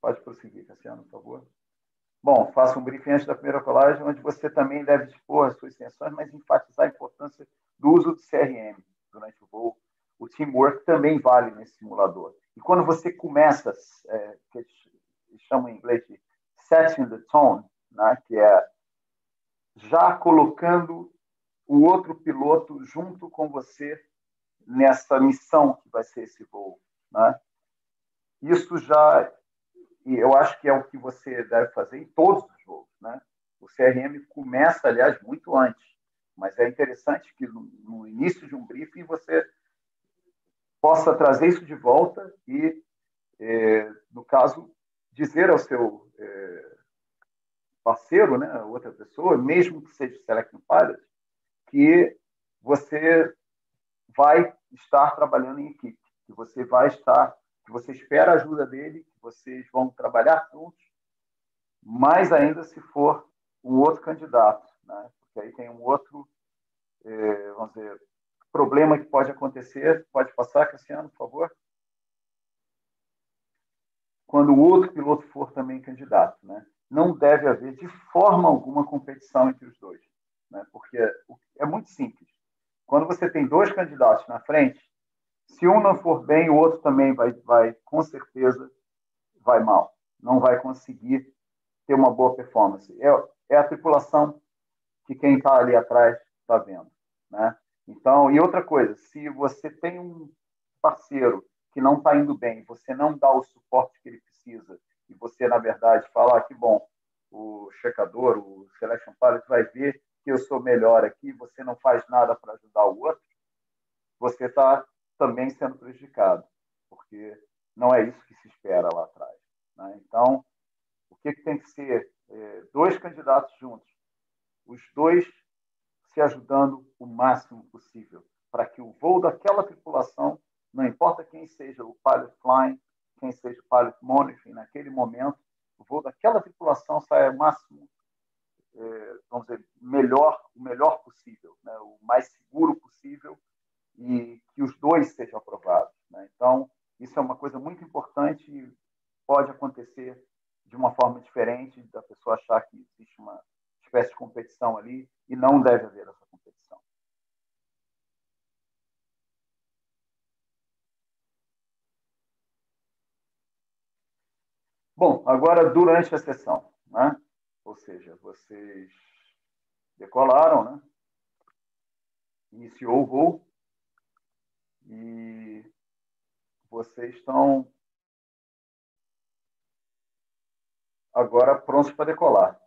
B: Pode prosseguir, Cassiano, por favor. Bom, faça um briefing antes da primeira colagem, onde você também deve dispor as suas extensões, mas enfatizar a importância do uso do CRM durante o voo. O teamwork também vale nesse simulador. E quando você começa, é, que eles chamam em inglês de setting the tone, né, que é já colocando o outro piloto junto com você nessa missão que vai ser esse voo. Né? Isso já eu acho que é o que você deve fazer em todos os jogos. Né? O CRM começa, aliás, muito antes, mas é interessante que no, no início de um briefing você possa trazer isso de volta e, é, no caso, dizer ao seu é, parceiro, né, outra pessoa, mesmo que seja Selecting Pilot, que você vai estar trabalhando em equipe, que você vai estar que você espera a ajuda dele, que vocês vão trabalhar juntos, mais ainda se for um outro candidato, né? porque aí tem um outro, eh, vamos dizer, problema que pode acontecer. Pode passar, Cassiano, por favor? Quando o outro piloto for também candidato, né? não deve haver de forma alguma competição entre os dois, né? porque é muito simples. Quando você tem dois candidatos na frente, se um não for bem, o outro também vai, vai com certeza, vai mal. Não vai conseguir ter uma boa performance. É, é a tripulação que quem está ali atrás está vendo. Né? Então, e outra coisa, se você tem um parceiro que não está indo bem, você não dá o suporte que ele precisa, e você, na verdade, fala ah, que bom, o checador, o selection pilot vai ver que eu sou melhor aqui, você não faz nada para ajudar o outro, você está também sendo prejudicado, porque não é isso que se espera lá atrás. Né? Então, o que, que, tem que ser? É, dois candidatos juntos, os dois se ajudando o máximo possível, para que o voo daquela tripulação, não importa quem seja o pilot flying, quem seja o pilot monitoring, naquele momento, o voo daquela tripulação saia o máximo, é, vamos dizer, melhor, o melhor possível, né? o mais seguro possível e que os dois sejam aprovados. Né? Então, isso é uma coisa muito importante e pode acontecer de uma forma diferente, da pessoa achar que existe uma de competição ali e não deve haver essa competição. Bom, agora durante a sessão, né? ou seja, vocês decolaram, né? iniciou o voo, e vocês estão agora prontos para decolar.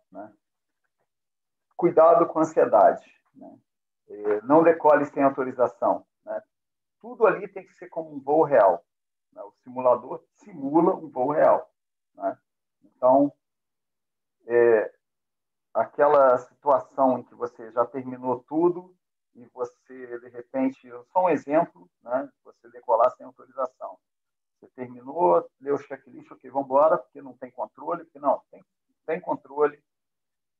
B: Cuidado com a ansiedade. Né? Não decole sem autorização. Né? Tudo ali tem que ser como um voo real. Né? O simulador simula um voo real. Né? Então, é, aquela situação em que você já terminou tudo e você, de repente, só um exemplo, né? você decolar sem autorização. Você terminou, leu o checklist, ok, vamos embora, porque não tem controle, porque não, tem, tem controle,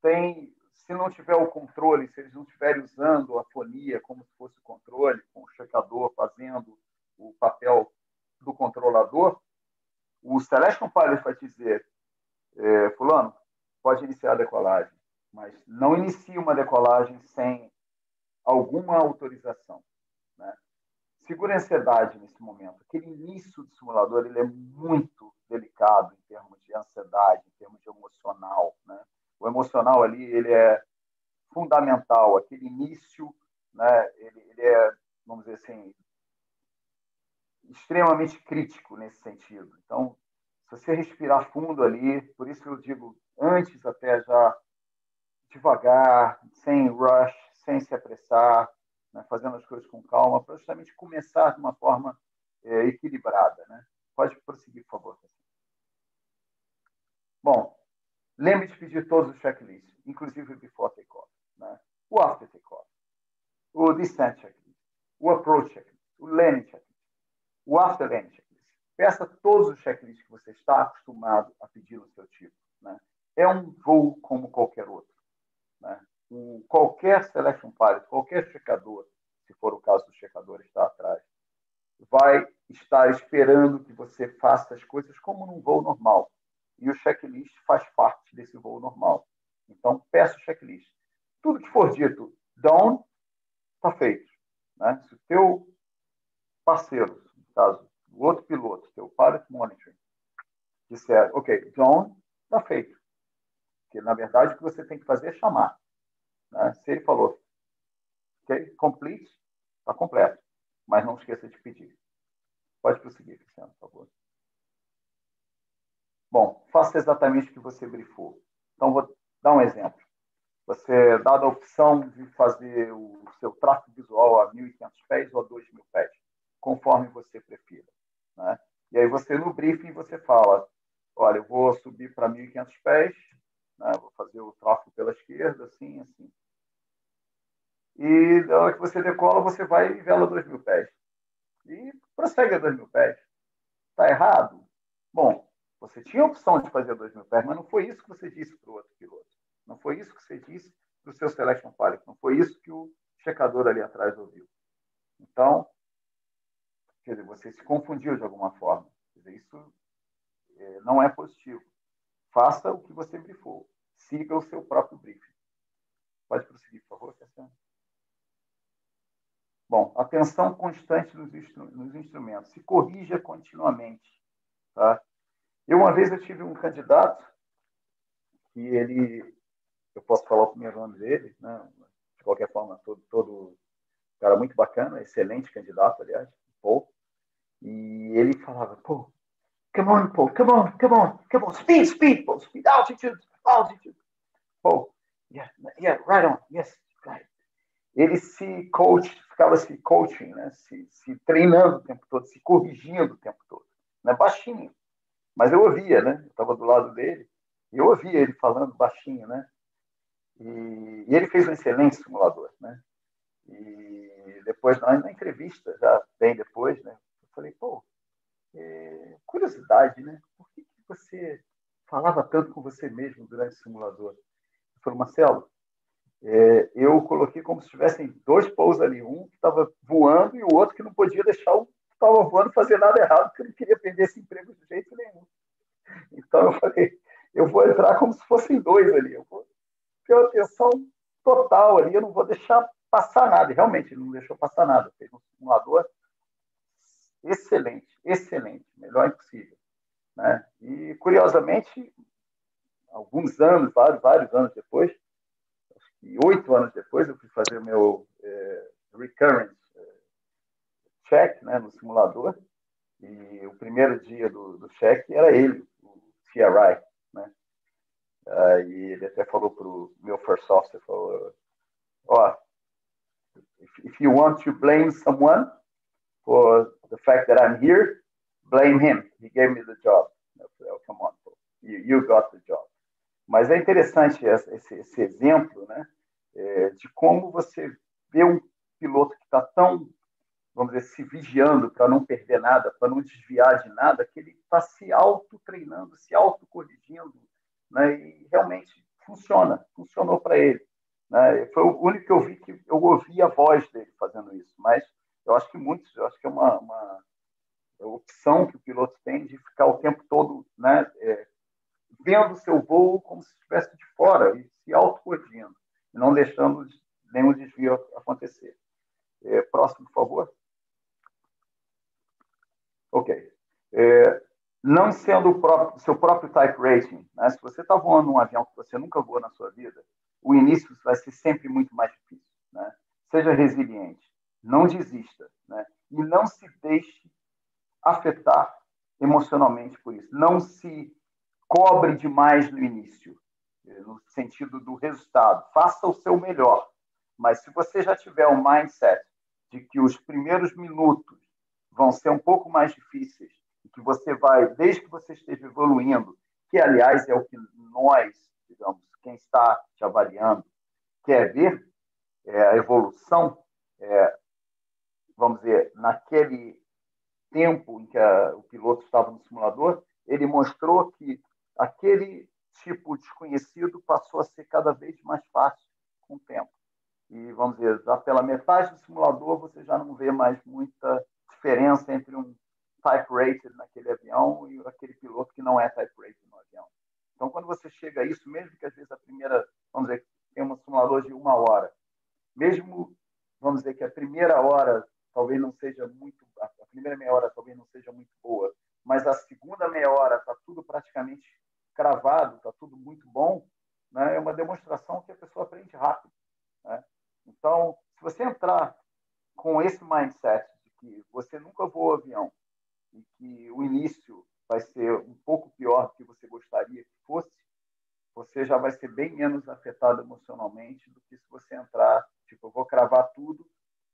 B: tem, se não tiver o controle, se eles não estiverem usando a fonia como se fosse o controle, com o checador fazendo o papel do controlador, o Celestion Pilot vai dizer, é, fulano, pode iniciar a decolagem, mas não inicie uma decolagem sem alguma autorização. Né? Segura a ansiedade nesse momento. Aquele início do simulador ele é muito delicado em termos de ansiedade, em termos de emocional. Né? O emocional ali ele é fundamental. Aquele início, né, ele, ele é, vamos dizer assim, extremamente crítico nesse sentido. Então, se você respirar fundo ali, por isso eu digo antes até já devagar, sem rush, sem se apressar, né, fazendo as coisas com calma, para justamente começar de uma forma é, equilibrada. Né? Pode prosseguir, por favor. Bom, lembre de pedir todos os checklists, inclusive o before takeoff, né? o after takeoff, o descent checklist, o approach checklist, o landing checklist, o after landing checklist. Peça todos os checklists que você está acostumado a pedir no seu tipo. Né? É um voo como qualquer outro. Né? O, qualquer selection pilot, qualquer checador, se for o caso do checador está atrás, vai estar esperando que você faça as coisas como num voo normal. E o checklist faz parte desse voo normal. Então, peça o checklist. Tudo que for dito down, está feito. Né? Se o teu parceiro, no caso, o outro piloto, teu pilot monitoring, disser, ok, down, está feito. Porque, na verdade, o que você tem que fazer é chamar. Né? Se ele falou, ok, complete, está completo. Mas não esqueça de pedir. Pode prosseguir, Cristiano, por favor. Bom, faça exatamente o que você brifou. Então, vou dar um exemplo. Você, dada a opção de fazer o seu tráfego visual a 1.500 pés ou a 2.000 pés, conforme você prefira. Né? E aí você, no briefing, você fala, olha, eu vou subir para 1.500 pés, né? vou fazer o tráfego pela esquerda, assim, assim. E na hora que você decola, você vai e vela 2 mil pés. E prossegue a 2 mil pés. Está errado? Bom, você tinha a opção de fazer 2 mil pés, mas não foi isso que você disse para o outro piloto. Não foi isso que você disse para o seu selection pilot. Não foi isso que o checador ali atrás ouviu. Então, quer dizer, você se confundiu de alguma forma. Dizer, isso é, não é positivo. Faça o que você brifou. Siga o seu próprio briefing. Pode prosseguir, por favor, Cassiano. Bom, atenção constante nos, instru nos instrumentos. Se corrija continuamente. Tá? Eu, uma vez, eu tive um candidato que ele... Eu posso falar o primeiro nome dele, né? de qualquer forma, todo, todo cara muito bacana, excelente candidato, aliás, Paul. E ele falava, pô, come on, Paul, come on, come on, come on, speed, speed, Paul, speed, altitude, altitude. Paul, yeah, yeah, right on, yes, right ele se coach, ficava se coaching, né? se, se treinando o tempo todo, se corrigindo o tempo todo. Né? Baixinho. Mas eu ouvia, né? Eu estava do lado dele e eu ouvia ele falando baixinho, né? E, e ele fez um excelente simulador, né? E depois, na, na entrevista, já bem depois, né? Eu falei, pô, é, curiosidade, né? Por que, que você falava tanto com você mesmo durante o simulador? Ele falou, Marcelo, é, eu coloquei como se tivessem dois polos ali, um que estava voando e o outro que não podia deixar o estava voando fazer nada errado, porque eu não queria perder esse emprego de jeito nenhum. Então eu falei, eu vou entrar como se fossem dois ali, eu vou ter uma atenção total ali, eu não vou deixar passar nada. E realmente, ele não deixou passar nada, fez um simulador excelente, excelente, melhor impossível. Né? E, curiosamente, alguns anos, vários, vários anos depois, e oito anos depois eu fui fazer o meu é, recurrent check né, no simulador e o primeiro dia do, do check era ele, o CRI, né? e ele até falou para o meu first officer, falou, ó, oh, if, if you want to blame someone for the fact that I'm here, blame him. He gave me the job. Falei, oh, come on, you, you got the job. Mas é interessante esse, esse exemplo né, é, de como você vê um piloto que está tão vamos dizer, se vigiando para não perder nada, para não desviar de nada, que ele está se auto-treinando, se auto-corrigindo, né? e realmente funciona, funcionou para ele. Né? Foi o único que eu vi que eu ouvi a voz dele fazendo isso, mas eu acho que muitos, eu acho que é uma, uma opção que o piloto tem de ficar o tempo todo né, é, vendo o seu voo como se estivesse de fora e se autocorrigindo, e não deixando nenhum desvio acontecer. É, próximo, por favor. Ok. É, não sendo o próprio, seu próprio type rating, né? se você está voando um avião que você nunca voou na sua vida, o início vai ser sempre muito mais difícil. Né? Seja resiliente, não desista, né? e não se deixe afetar emocionalmente por isso. Não se cobre demais no início, no sentido do resultado. Faça o seu melhor, mas se você já tiver o um mindset de que os primeiros minutos vão ser um pouco mais difíceis e que você vai, desde que você esteja evoluindo, que aliás é o que nós, digamos, quem está te avaliando, quer ver é, a evolução, é, vamos dizer, naquele tempo em que a, o piloto estava no simulador, ele mostrou que aquele tipo desconhecido passou a ser cada vez mais fácil com o tempo. E vamos dizer, já pela metade do simulador você já não vê mais muita diferença entre um type rated naquele avião e aquele piloto que não é type rated no avião. Então, quando você chega a isso, mesmo que às vezes a primeira, vamos dizer, tem um simulador de uma hora, mesmo, vamos dizer que a primeira hora talvez não seja muito, a primeira meia hora talvez não seja muito boa, mas a segunda meia hora está tudo praticamente cravado, está tudo muito bom, né? é uma demonstração que a pessoa aprende rápido. Né? Então, se você entrar com esse mindset que você nunca voou avião e que o início vai ser um pouco pior do que você gostaria que fosse, você já vai ser bem menos afetado emocionalmente do que se você entrar, tipo, eu vou cravar tudo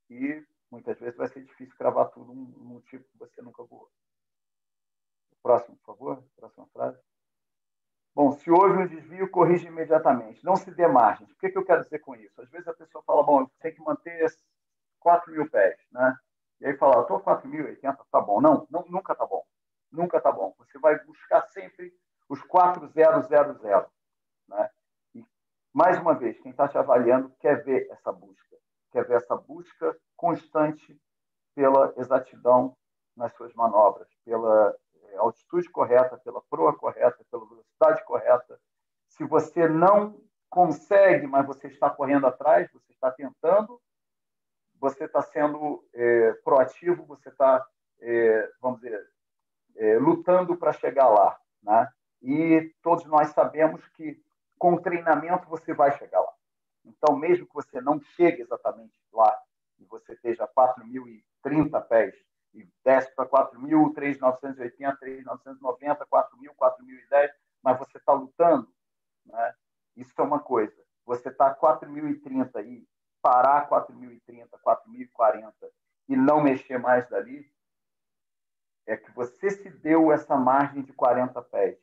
B: e muitas vezes vai ser difícil cravar tudo num, tipo que você nunca voou. Próximo, por favor. Próxima frase. Bom, se houve um desvio, corrija imediatamente. Não se dê margem. O que, que eu quero dizer com isso? Às vezes a pessoa fala, bom, eu tenho que manter 4 mil pés, né? E aí fala, estou 4.080, tá bom. Não, não, nunca tá bom. Nunca tá bom. Você vai buscar sempre os 4.000, né? E, mais uma vez, quem está te avaliando quer ver essa busca. Quer ver essa busca constante pela exatidão nas suas manobras, pela altitude correta, pela proa correta, pela velocidade correta. Se você não consegue, mas você está correndo atrás, você está tentando, você está sendo é, proativo, você está, é, vamos dizer, é, lutando para chegar lá. Né? E todos nós sabemos que com treinamento você vai chegar lá. Então, mesmo que você não chegue exatamente lá e você esteja a 4.030 pés e desce para 4.000, 3.980, 3.990, 4.000, 4.010, mas você está lutando, né? isso é uma coisa. Você está a 4.030 e parar 4.030, 4.040 e não mexer mais dali, é que você se deu essa margem de 40 pés.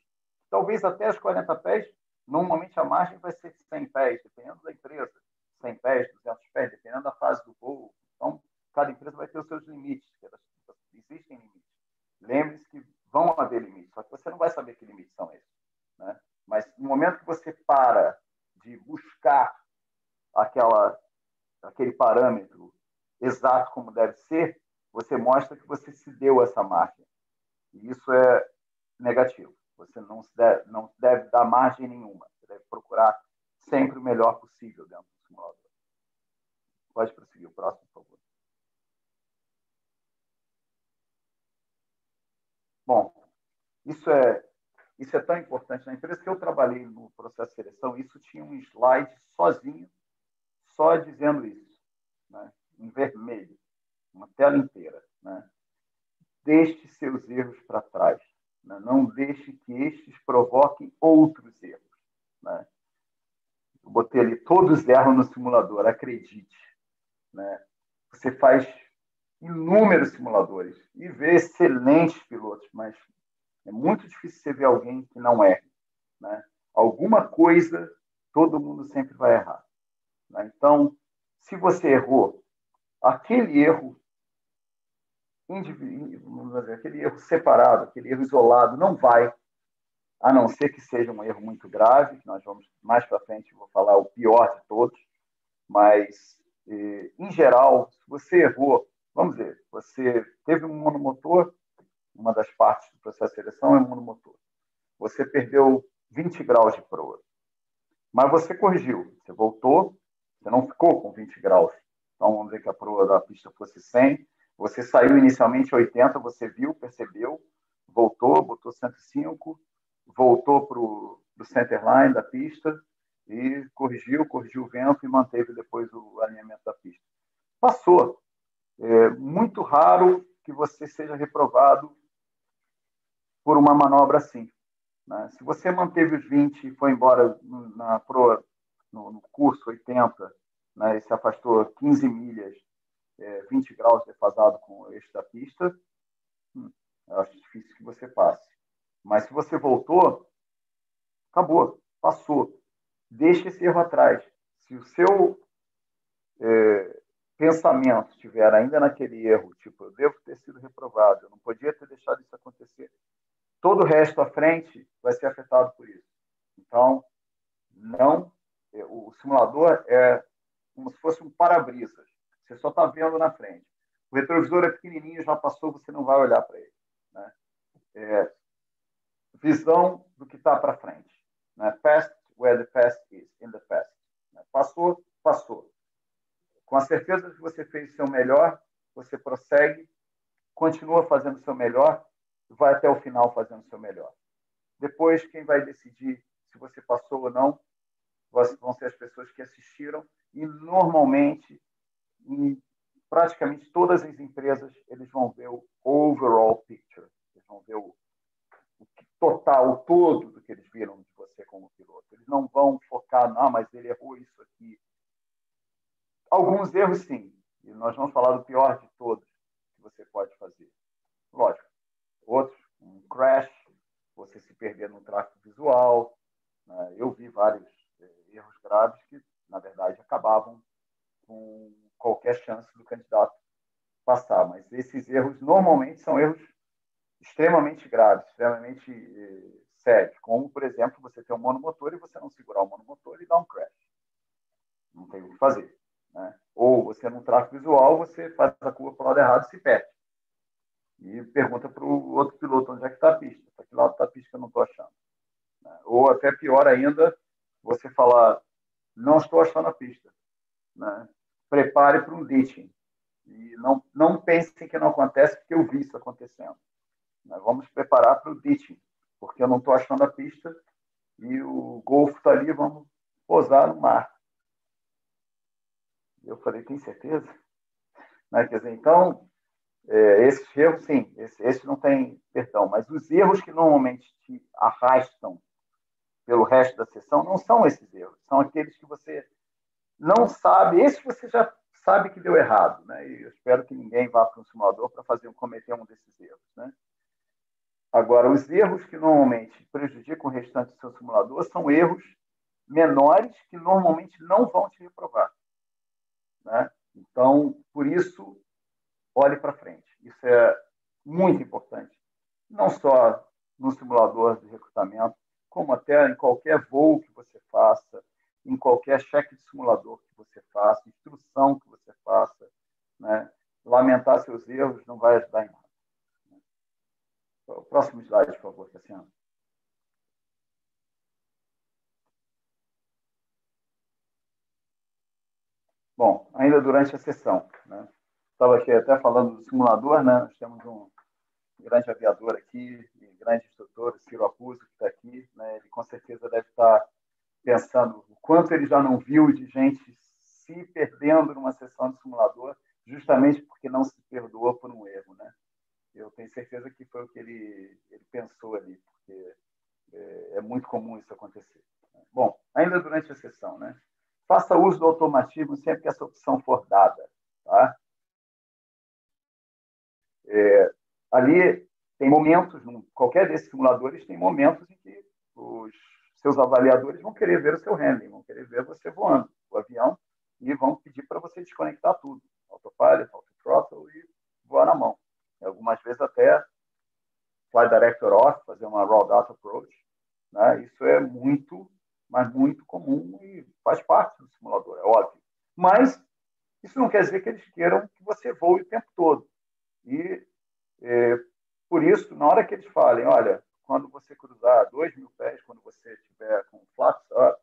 B: Talvez até os 40 pés, normalmente a margem vai ser de 100 pés, dependendo da empresa. 100 pés, 200 pés, dependendo da fase do voo. Então, cada empresa vai ter os seus limites. Existem limites. Lembre-se que vão haver limites, só que você não vai saber que limites são esses. Né? Mas no momento que você para de buscar aquela, aquele parâmetro exato como deve ser, você mostra que você se deu essa margem. E isso é negativo. Você não, deve, não deve dar margem nenhuma. Você deve procurar sempre o melhor possível dentro do simulador. Pode prosseguir o próximo, por favor. Bom, isso é, isso é tão importante. Na empresa que eu trabalhei no processo de seleção, isso tinha um slide sozinho, só dizendo isso, né? em vermelho, uma tela inteira. Né? Deixe seus erros para trás. Né? Não deixe que estes provoquem outros erros. Né? Eu botei ali, todos erram no acredite. Né? Você faz inúmeros simuladores e vê excelentes pilotos, mas é muito difícil você ver alguém que não erre. Né? Alguma coisa todo mundo sempre vai errar. Né? Então, se você errou, aquele erro aquele erro separado, aquele erro isolado, não vai, a não ser que seja um erro muito grave, que nós vamos mais para frente, vou falar o pior de todos, mas, eh, em geral, se você errou, vamos dizer, você teve um monomotor, uma das partes do processo de seleção é o monomotor, você perdeu 20 graus de proa, mas você corrigiu, você voltou, você não ficou com 20 graus, então vamos dizer que a proa da pista fosse 100, você saiu inicialmente 80, você viu, percebeu, voltou, botou 105, voltou para o centerline da pista e corrigiu, corrigiu o vento e manteve depois o alinhamento da pista. Passou. É muito raro que você seja reprovado por uma manobra assim. Né? Se você manteve os 20 e foi embora na proa, no, no curso 80, né, e se afastou 15 milhas é, 20 graus defasado com o da pista, hum, eu acho difícil que você passe. Mas se você voltou, acabou, passou. Deixe esse erro atrás. Se o seu é, pensamento estiver ainda naquele erro, reprovado, eu não podia ter deixado isso acontecer, todo o resto à frente vai ser afetado por isso. Então, não, é, o simulador é como se fosse um para-brisas. Você só está vendo na frente. O retrovisor é pequenininho, já passou, você não vai olhar para ele. Né? É, visão do que está para frente. Né? Past, where the past is, in the past. Né? Passou, passou. Com a certeza que você fez o seu melhor, você prossegue, continua fazendo o seu melhor, vai até o final fazendo o seu melhor. Depois, quem vai decidir se você passou ou não vão ser as pessoas que assistiram e normalmente em praticamente todas as empresas, eles vão ver o overall picture, eles vão ver o, o total, o todo do que eles viram de você como piloto. Eles não vão focar, não, mas ele errou isso aqui. Alguns erros, sim. E nós vamos falar do pior de todos que você pode fazer. Lógico. Outros, um crash, você se perder no tráfego visual. Né? Eu vi vários eh, graves que, na verdade, acabavam com qualquer chance do candidato passar. Mas esses erros normalmente são erros extremamente graves, extremamente eh, sérios, como, por exemplo, você ter um monomotor e você não segurar o monomotor e dar um crash. Não tem o que fazer. Né? Ou você, num tráfego visual, você faz a curva para o lado errado e se perde. E pergunta para o outro piloto onde é que está a pista. Para que lado está a pista que eu não estou achando. Né? Ou até pior ainda, você falar, não estou achando a pista. Né? prepare para um ditching. E não, não pensem que não acontece, porque eu vi isso acontecendo. Nós vamos preparar para o ditching, porque eu não estou achando a pista e o Golfo está ali, vamos posar no mar. Eu falei, tem certeza? Né? Quer dizer, então, é, esses erros, sim, esse, esse não tem perdão, mas os erros que normalmente te arrastam pelo resto da sessão não são esses erros, são aqueles que você não sabe, esse você já sabe que deu errado, né? E eu espero que ninguém vá para um simulador para fazer cometer um desses erros, né? Agora, os erros que normalmente prejudicam o restante do seu simulador são erros menores que normalmente não vão te reprovar, né? Então, por isso, olhe para frente. Isso é muito importante, não só no simulador de recrutamento, como até em qualquer voo que você faça, em qualquer cheque de simulador que você faça, instrução que você faça. Né? Lamentar seus erros não vai ajudar em nada. O próximo slide, por favor, Cassiano. Bom, ainda durante a sessão, né? estava aqui até falando do simulador, né? Nós temos um grande aviador aqui, grande instrutor, o Ciro Apuso, que está aqui, né? Ele com certeza deve estar pensando o quanto ele já não viu de gente se perdendo numa sessão de simulador, justamente porque não se perdoou por um erro, né? Eu tenho certeza que foi o que ele, ele pensou ali, porque é, é muito comum isso acontecer. Bom, ainda durante a sessão, né? Faça uso do automatismo sempre que essa opção for dada, tá? É, ali tem momentos, qualquer desses simuladores tem momentos em que os seus avaliadores vão querer ver o seu handling, vão querer ver você voando, o avião, e vão pedir para você desconectar tudo, autopilot, autothrottle e voar na mão. E algumas vezes até fly director off, fazer uma raw data approach. Né? Isso é muito, mas muito comum e faz parte do simulador, é óbvio. Mas isso não quer dizer que eles queiram que você voe o tempo todo. E eh, por isso, na hora que eles falem, olha, quando você cruzar dois mil pés, quando você estiver com flaps up,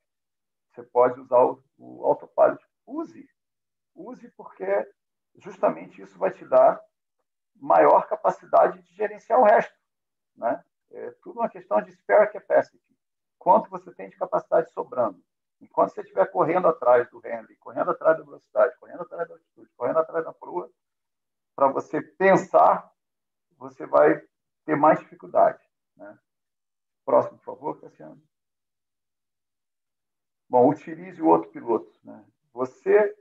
B: você pode usar o, o autopilot. Use. Use porque justamente isso vai te dar maior capacidade de gerenciar o resto. Né? É tudo uma questão de spare capacity. Quanto você tem de capacidade sobrando. Enquanto você estiver correndo atrás do handling, correndo atrás da velocidade, correndo atrás da altitude, correndo atrás da proa, para você pensar, você vai ter mais dificuldade. Né? Próximo, por favor, Cassiano. Bom, utilize o outro piloto. Né? Você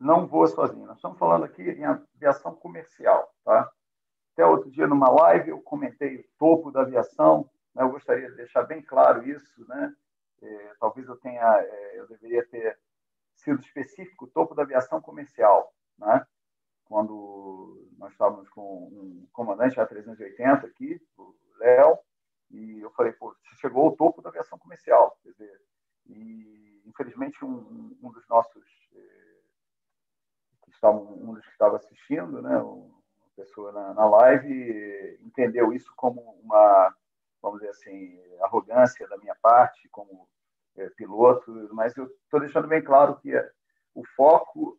B: não voa sozinho. Nós estamos falando aqui em aviação comercial. Tá? Até outro dia, numa live, eu comentei o topo da aviação. Né? Eu gostaria de deixar bem claro isso. Né? É, talvez eu tenha, é, eu deveria ter sido específico, topo da aviação comercial. Né? Quando nós estávamos com um comandante A380 aqui, o Léo, e eu falei, pô, chegou ao topo da aviação comercial. Quer dizer, e, infelizmente, um, um dos nossos estavam, um dos que estava assistindo, né, uma pessoa na, na live, entendeu isso como uma, vamos dizer assim, arrogância da minha parte como é, piloto, mas eu estou deixando bem claro que o foco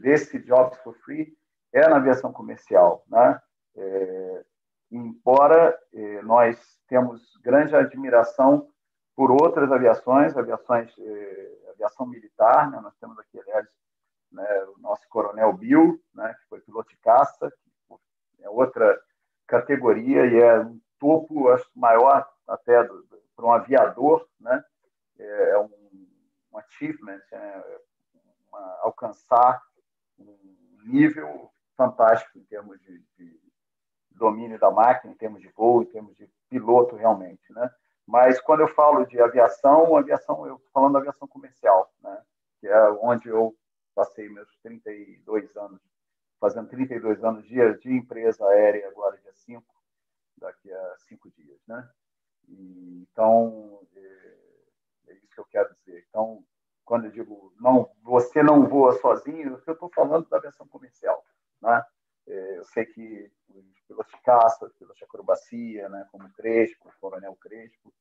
B: desse Jobs for Free é na aviação comercial, né? É, embora é, nós temos grande admiração por outras aviações, aviações, é, aviação militar, né? nós temos aqui, aliás, né, o nosso coronel Bill, né, que foi piloto de caça, que é outra categoria e é um topo acho, maior até para um aviador, né, é, é um, um achievement, é uma, alcançar um nível fantástico em termos de, de, domínio da máquina, em termos de voo, em termos de piloto realmente, né? Mas quando eu falo de aviação, aviação eu estou falando da aviação comercial, né? Que é onde eu passei meus 32 anos, fazendo 32 anos de, de empresa aérea, agora dia 5, daqui a cinco dias, né? E, então, é, é, isso que eu quero dizer. Então, quando eu digo não, você não voa sozinho, eu estou falando da versão comercial, né? É, eu sei que os pilotos caça, os pilotos de acrobacia, né, como Crespo, Coronel Crespo,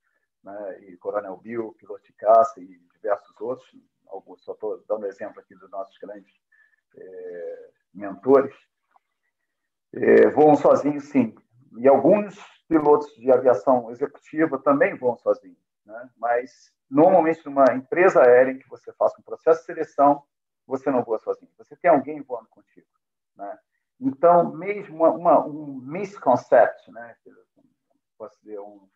B: né, e Coronel Bill, piloto de caça e diversos outros, alguns, só estou dando exemplo aqui dos nossos grandes é, mentores, é, voam sozinhos, sim. E alguns pilotos de aviação executiva também voam sozinhos. Né? Mas, normalmente, numa empresa aérea em que você faça um processo de seleção, você não voa sozinho. Você tem alguém voando contigo. Né? Então, mesmo uma, um misconcept, né? posso dizer, um,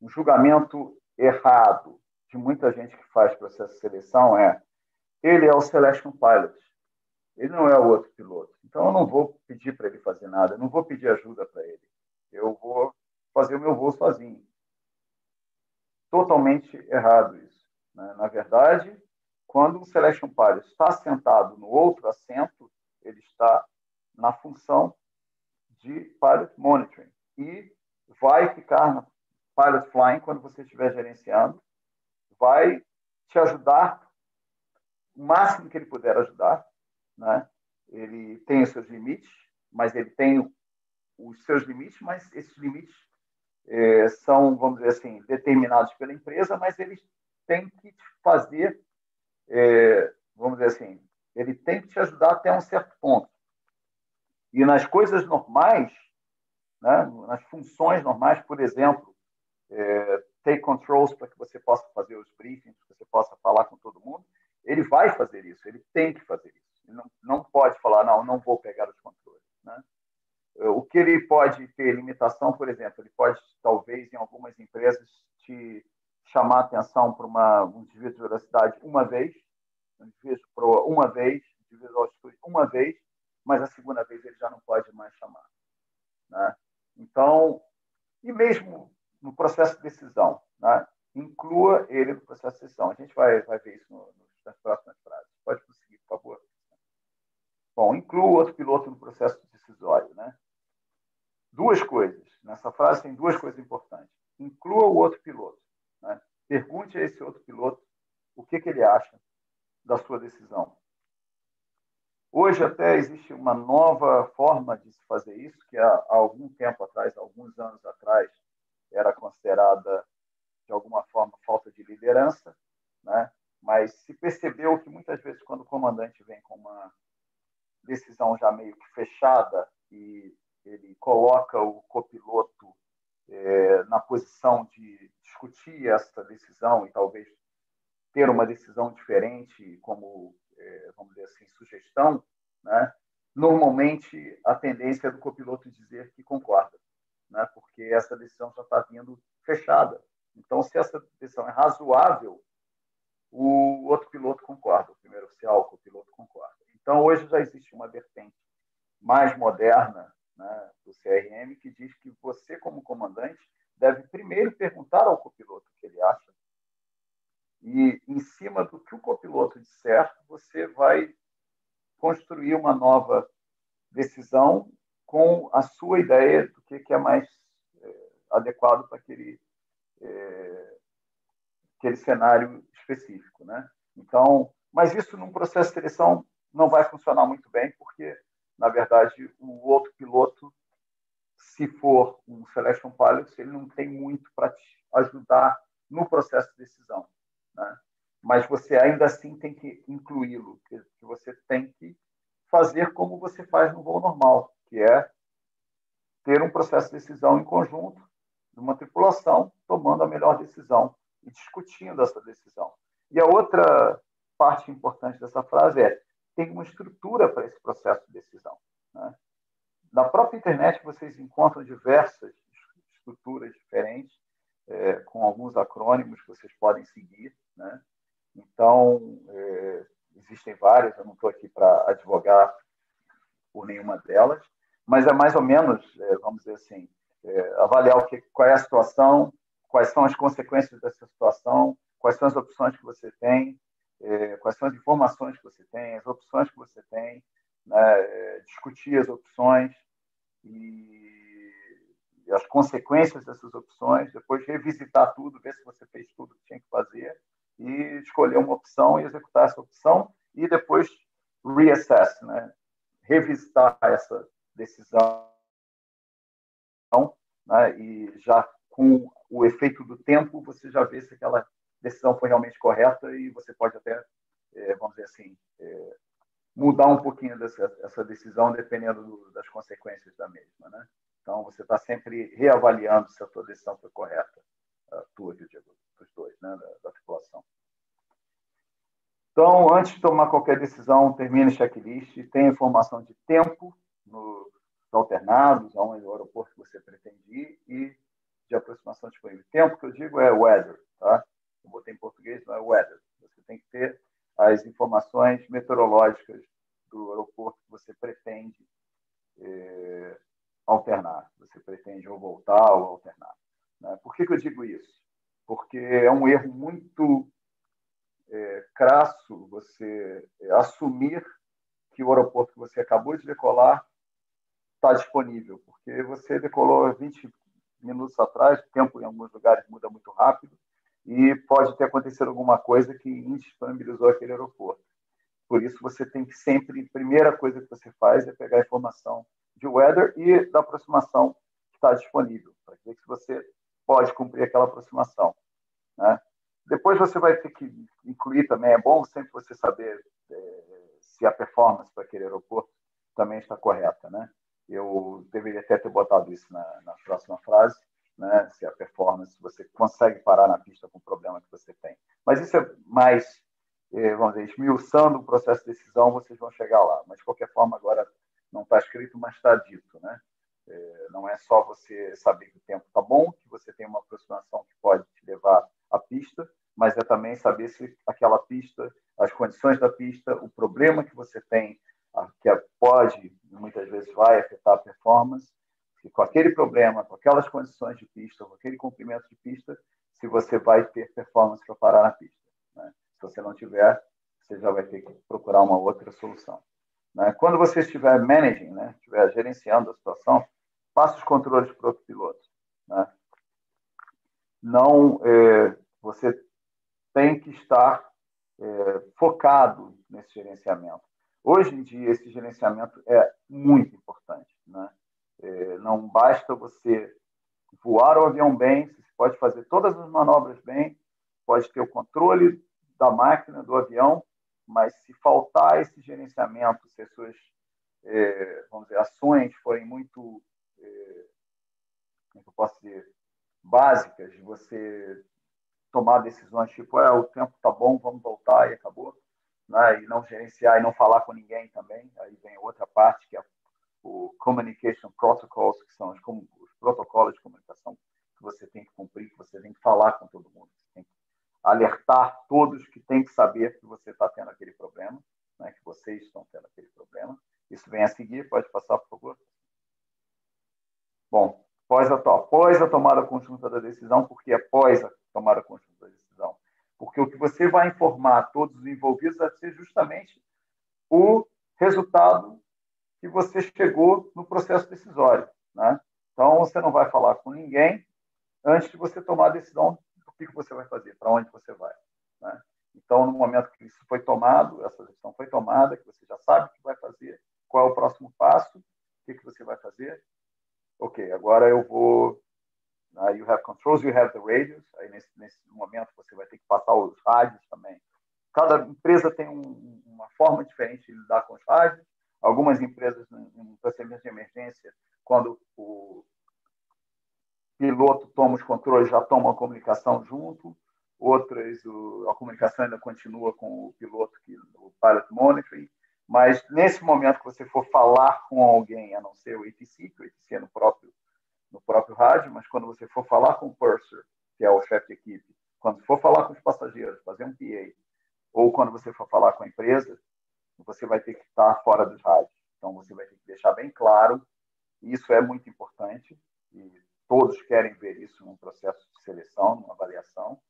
B: um julgamento errado de muita gente que faz processo de seleção é ele é o selection pilot, ele não é o outro piloto. Então eu não vou pedir para ele fazer nada, eu não vou pedir ajuda para ele. Eu vou fazer o meu voo sozinho. Totalmente errado isso. Né? Na verdade, quando o selection pilot está sentado no outro assento, ele está na função de pilot monitoring e vai ficar na pilot flying quando você estiver gerenciando vai te ajudar o máximo que ele puder ajudar, né? Ele tem os seus limites, mas ele tem os seus limites, mas esses limites é, são, vamos dizer assim, determinados pela empresa, mas ele tem que fazer, é, vamos dizer assim, ele tem que te ajudar até um certo ponto. E nas coisas normais, né, nas funções normais, por exemplo, é, take controls para que você possa fazer os briefings, que você possa falar com todo mundo. Ele vai fazer isso, ele tem que fazer isso. Ele não, não pode falar, não, não vou pegar os controles. Né? O que ele pode ter limitação, por exemplo, ele pode, talvez, em algumas empresas, te chamar a atenção para uma, um desvio de velocidade uma vez, de proa uma vez, um desvio de altitude uma vez, mas a segunda vez ele já não pode mais chamar. Né? Então, e mesmo no processo de decisão. Né? Inclua ele no processo de decisão. A gente vai, vai ver isso no, nas próximas frases. Pode prosseguir, por favor. Bom, inclua o outro piloto no processo decisório. Né? Duas coisas. Nessa frase tem duas coisas importantes. Inclua o outro piloto. Né? Pergunte a esse outro piloto o que, que ele acha da sua decisão. Hoje até existe uma nova forma de se fazer isso, que há algum tempo atrás, alguns anos atrás, era considerada de alguma forma falta de liderança, né? Mas se percebeu que muitas vezes quando o comandante vem com uma decisão já meio que fechada e ele coloca o copiloto é, na posição de discutir essa decisão e talvez ter uma decisão diferente, como, é, vamos dizer assim, sugestão, né? normalmente a tendência é do copiloto dizer que concorda, né? porque essa decisão já está vindo fechada. Então, se essa decisão é razoável, o outro piloto concorda, o primeiro oficial, o copiloto concorda. Então, hoje já existe uma vertente mais moderna né, do CRM que diz que você, como comandante, deve primeiro perguntar ao copiloto o que ele acha e, em cima do que o copiloto disser, você vai construir uma nova decisão com a sua ideia do que é mais é, adequado para aquele, é, aquele cenário específico. Né? Então, mas isso num processo de seleção não vai funcionar muito bem, porque, na verdade, o outro piloto, se for um selection pilot, ele não tem muito para te ajudar no processo de decisão né? mas você ainda assim tem que incluí-lo, que, você tem que fazer como você faz no voo normal, que é ter um processo de decisão em conjunto, de uma tripulação, tomando a melhor decisão e discutindo essa decisão. E a outra parte importante dessa frase é tem uma estrutura para esse processo de decisão. Né? Na própria internet vocês encontram diversas estruturas diferentes, é, com alguns acrônimos que vocês podem seguir. Né? Então, é, existem várias, eu não estou aqui para advogar por nenhuma delas, mas é mais ou menos, é, vamos dizer assim, é, avaliar o que, qual é a situação, quais são as consequências dessa situação, quais são as opções que você tem, é, quais são as informações que você tem, as opções que você tem, né? É, discutir as opções e as consequências dessas opções, depois revisitar tudo, ver se você fez tudo que tinha que fazer e escolher uma opção e executar essa opção e depois reassess, né? revisitar essa decisão né? e já com o efeito do tempo você já vê se aquela decisão foi realmente correta e você pode até, é, vamos dizer assim, é, mudar um pouquinho dessa essa decisão dependendo do, das consequências da mesma, né? Então você está sempre reavaliando se a sua decisão foi correta, a tua, eu digo, dos dois, né, da, da tripulação. Então, antes de tomar qualquer decisão, termine o checklist, tenha informação de tempo nos alternados, aonde o aeroporto que você pretende ir e de aproximação disponível. Tempo que eu digo é weather, tá? Eu botei em português, não é weather. Você tem que ter as informações meteorológicas do aeroporto que você pretende eh, alternar. Você pretende ou voltar ou alternar. Né? Por que, que eu digo isso? Porque é um erro muito é, crasso você é, assumir que o aeroporto que você acabou de decolar está disponível, porque você decolou 20 minutos atrás, o tempo em alguns lugares muda muito rápido, e pode ter acontecido alguma coisa que indisponibilizou aquele aeroporto. Por isso, você tem que sempre, a primeira coisa que você faz é pegar a informação de weather e da aproximação que está disponível, para ver se você pode cumprir aquela aproximação. Né? Depois você vai ter que incluir também, é bom sempre você saber é, se a performance para aquele aeroporto também está correta. Né? Eu deveria até ter botado isso na, na próxima frase, né? se a performance, você consegue parar na pista com o problema que você tem. Mas isso é mais, é, vamos dizer, esmiuçando o processo de decisão, vocês vão chegar lá. Mas, de qualquer forma, agora não está escrito, mas está dito. Né? É, não é só você saber que o tempo está bom, que você tem uma aproximação que pode te levar à pista, mas é também saber se aquela pista, as condições da pista, o problema que você tem, que pode, muitas vezes vai afetar a performance, e com aquele problema, com aquelas condições de pista, com aquele comprimento de pista, se você vai ter performance para parar na pista. Né? Se você não tiver, você já vai ter que procurar uma outra solução. Né? Quando você estiver managing, né? estiver gerenciando a situação, faça os controles para outro piloto. Né? Não, é, você tem que estar é, focado nesse gerenciamento. Hoje em dia, esse gerenciamento é muito importante. Né? É, não basta você voar o avião bem, você pode fazer todas as manobras bem, pode ter o controle da máquina, do avião, mas se faltar esse gerenciamento, se as suas é, vamos dizer, ações forem muito, é, como é eu posso dizer, básicas, de você tomar decisões tipo, é, o tempo tá bom, vamos voltar e acabou, né? e não gerenciar e não falar com ninguém também, aí vem outra parte que é o Communication Protocols, que são os, os protocolos de comunicação que você tem que cumprir, que você tem que falar com todo mundo, você tem que alertar todos que têm que saber que você está tendo aquele problema, né? que vocês estão tendo aquele problema, isso vem a seguir, pode passar, por favor. Bom, após a, após a tomada conjunta da decisão, porque após a tomada conjunta da decisão? Porque o que você vai informar a todos os envolvidos vai ser justamente o resultado que você chegou no processo decisório. Né? Então, você não vai falar com ninguém antes de você tomar a decisão do que você vai fazer, para onde você vai. Né? Então, no momento que isso foi tomado, essa decisão foi tomada, que você já sabe o que vai fazer, qual é o próximo passo? O que, que você vai fazer? Ok, agora eu vou. Uh, you have controls, you have the radios. Aí nesse, nesse momento você vai ter que passar os rádios também. Cada empresa tem um, uma forma diferente de lidar com os rádios. Algumas empresas, em procedimento de emergência, quando o piloto toma os controles, já toma a comunicação junto. Outras, o, a comunicação ainda continua com o piloto, que, o pilot monitoring. Mas nesse momento que você for falar com alguém, a não ser o ATC, que o ATC é no próprio, no próprio rádio, mas quando você for falar com o purser, que é o chefe de equipe, quando for falar com os passageiros, fazer um PA, ou quando você for falar com a empresa, você vai ter que estar fora dos rádios. Então você vai ter que deixar bem claro, isso é muito importante, e todos querem ver isso num processo de seleção, numa avaliação,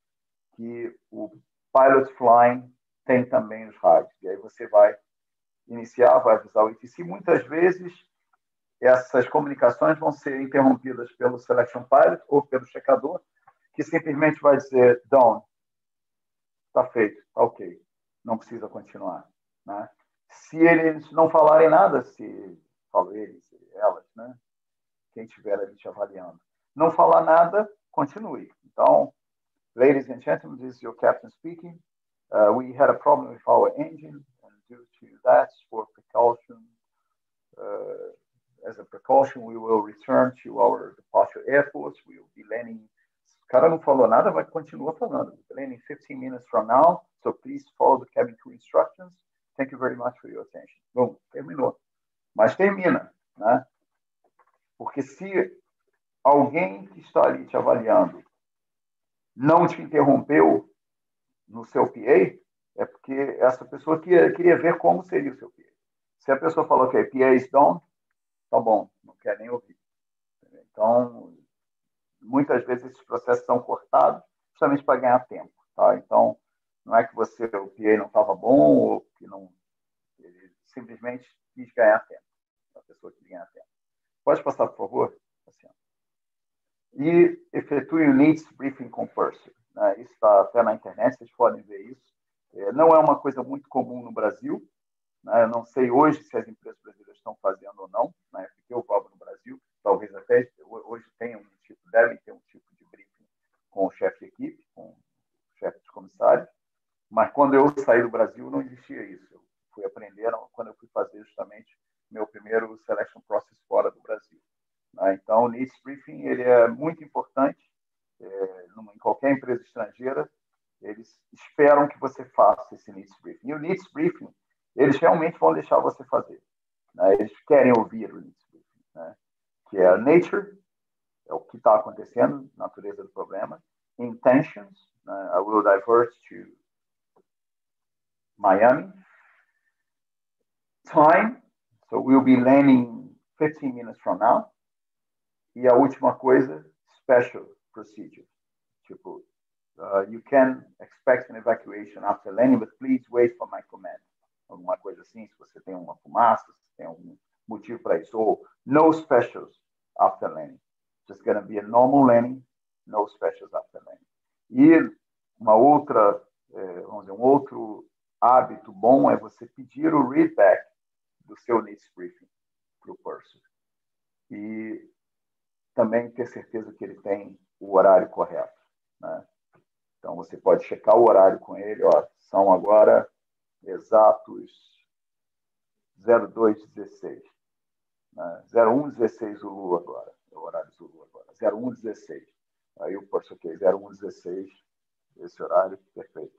B: que o pilot flying tem também os rádios. E aí você vai iniciar, vai avisar o ITC. Muitas vezes, essas comunicações vão ser interrompidas pelo Selection Pilot ou pelo checador, que simplesmente vai dizer, down, está feito, está ok, não precisa continuar. Né? Se eles não falarem nada, se falo eles, elas, né? quem estiver ali te avaliando, não falar nada, continue. Então, ladies and gentlemen, this is your captain speaking. Uh, we had a problem with our engine due to that for precaution. Uh, as a precaution, we will return to our departure airports. We will be landing. O cara não falou nada, vai continua falando. Landing 15 minutes from now, so please follow the cabin crew instructions. Thank you very much for your attention. Bom, terminou. Mas termina, né? Porque se alguém que está ali te avaliando não te interrompeu no seu PA, é porque essa pessoa queria, queria ver como seria o seu PA. Se a pessoa falou que é PA is done, tá bom, não quer nem ouvir. Então, muitas vezes esses processos são cortados justamente para ganhar tempo. Tá? Então, não é que você o PA não estava bom ou que não. Ele simplesmente quis ganhar tempo. A pessoa quis ganhar tempo. Pode passar, por favor? Assim, e efetue o Needs Briefing com. Né? Isso está até na internet, vocês podem ver isso. É, não é uma coisa muito comum no Brasil. Né? Eu não sei hoje se as empresas brasileiras estão fazendo ou não, né? porque eu vou no Brasil, talvez até hoje tenha um tipo, devem ter um tipo de briefing com o chefe de equipe, com o chefe de comissário, mas quando eu saí do Brasil não existia isso. Eu fui aprender quando eu fui fazer justamente meu primeiro selection process fora do Brasil. Né? Então, needs briefing ele é muito importante é, em qualquer empresa estrangeira eles esperam que você faça esse needs briefing. E o needs briefing, eles realmente vão deixar você fazer. Né? Eles querem ouvir o needs briefing, né? que é a nature, é o que está acontecendo, natureza do problema, intentions, né? I will divert to Miami, time, so we'll be landing 15 minutes from now, e a última coisa, special procedure, tipo Uh, you can expect an evacuation after landing, but please wait for my command. Alguma coisa assim, se você tem uma fumaça, se tem algum motivo para isso. Ou no specials after landing. Just to be a normal landing, no specials after landing. E uma outra é, vamos dizer, um outro hábito bom é você pedir o readback do seu needs briefing para o purser. E também ter certeza que ele tem o horário correto. Né? Então, você pode checar o horário com ele. Ó, são agora exatos 0216. Né? 0116 Zulu agora. É o horário Zulu agora. 0116. Aí o posto ok, 0116, esse horário, perfeito.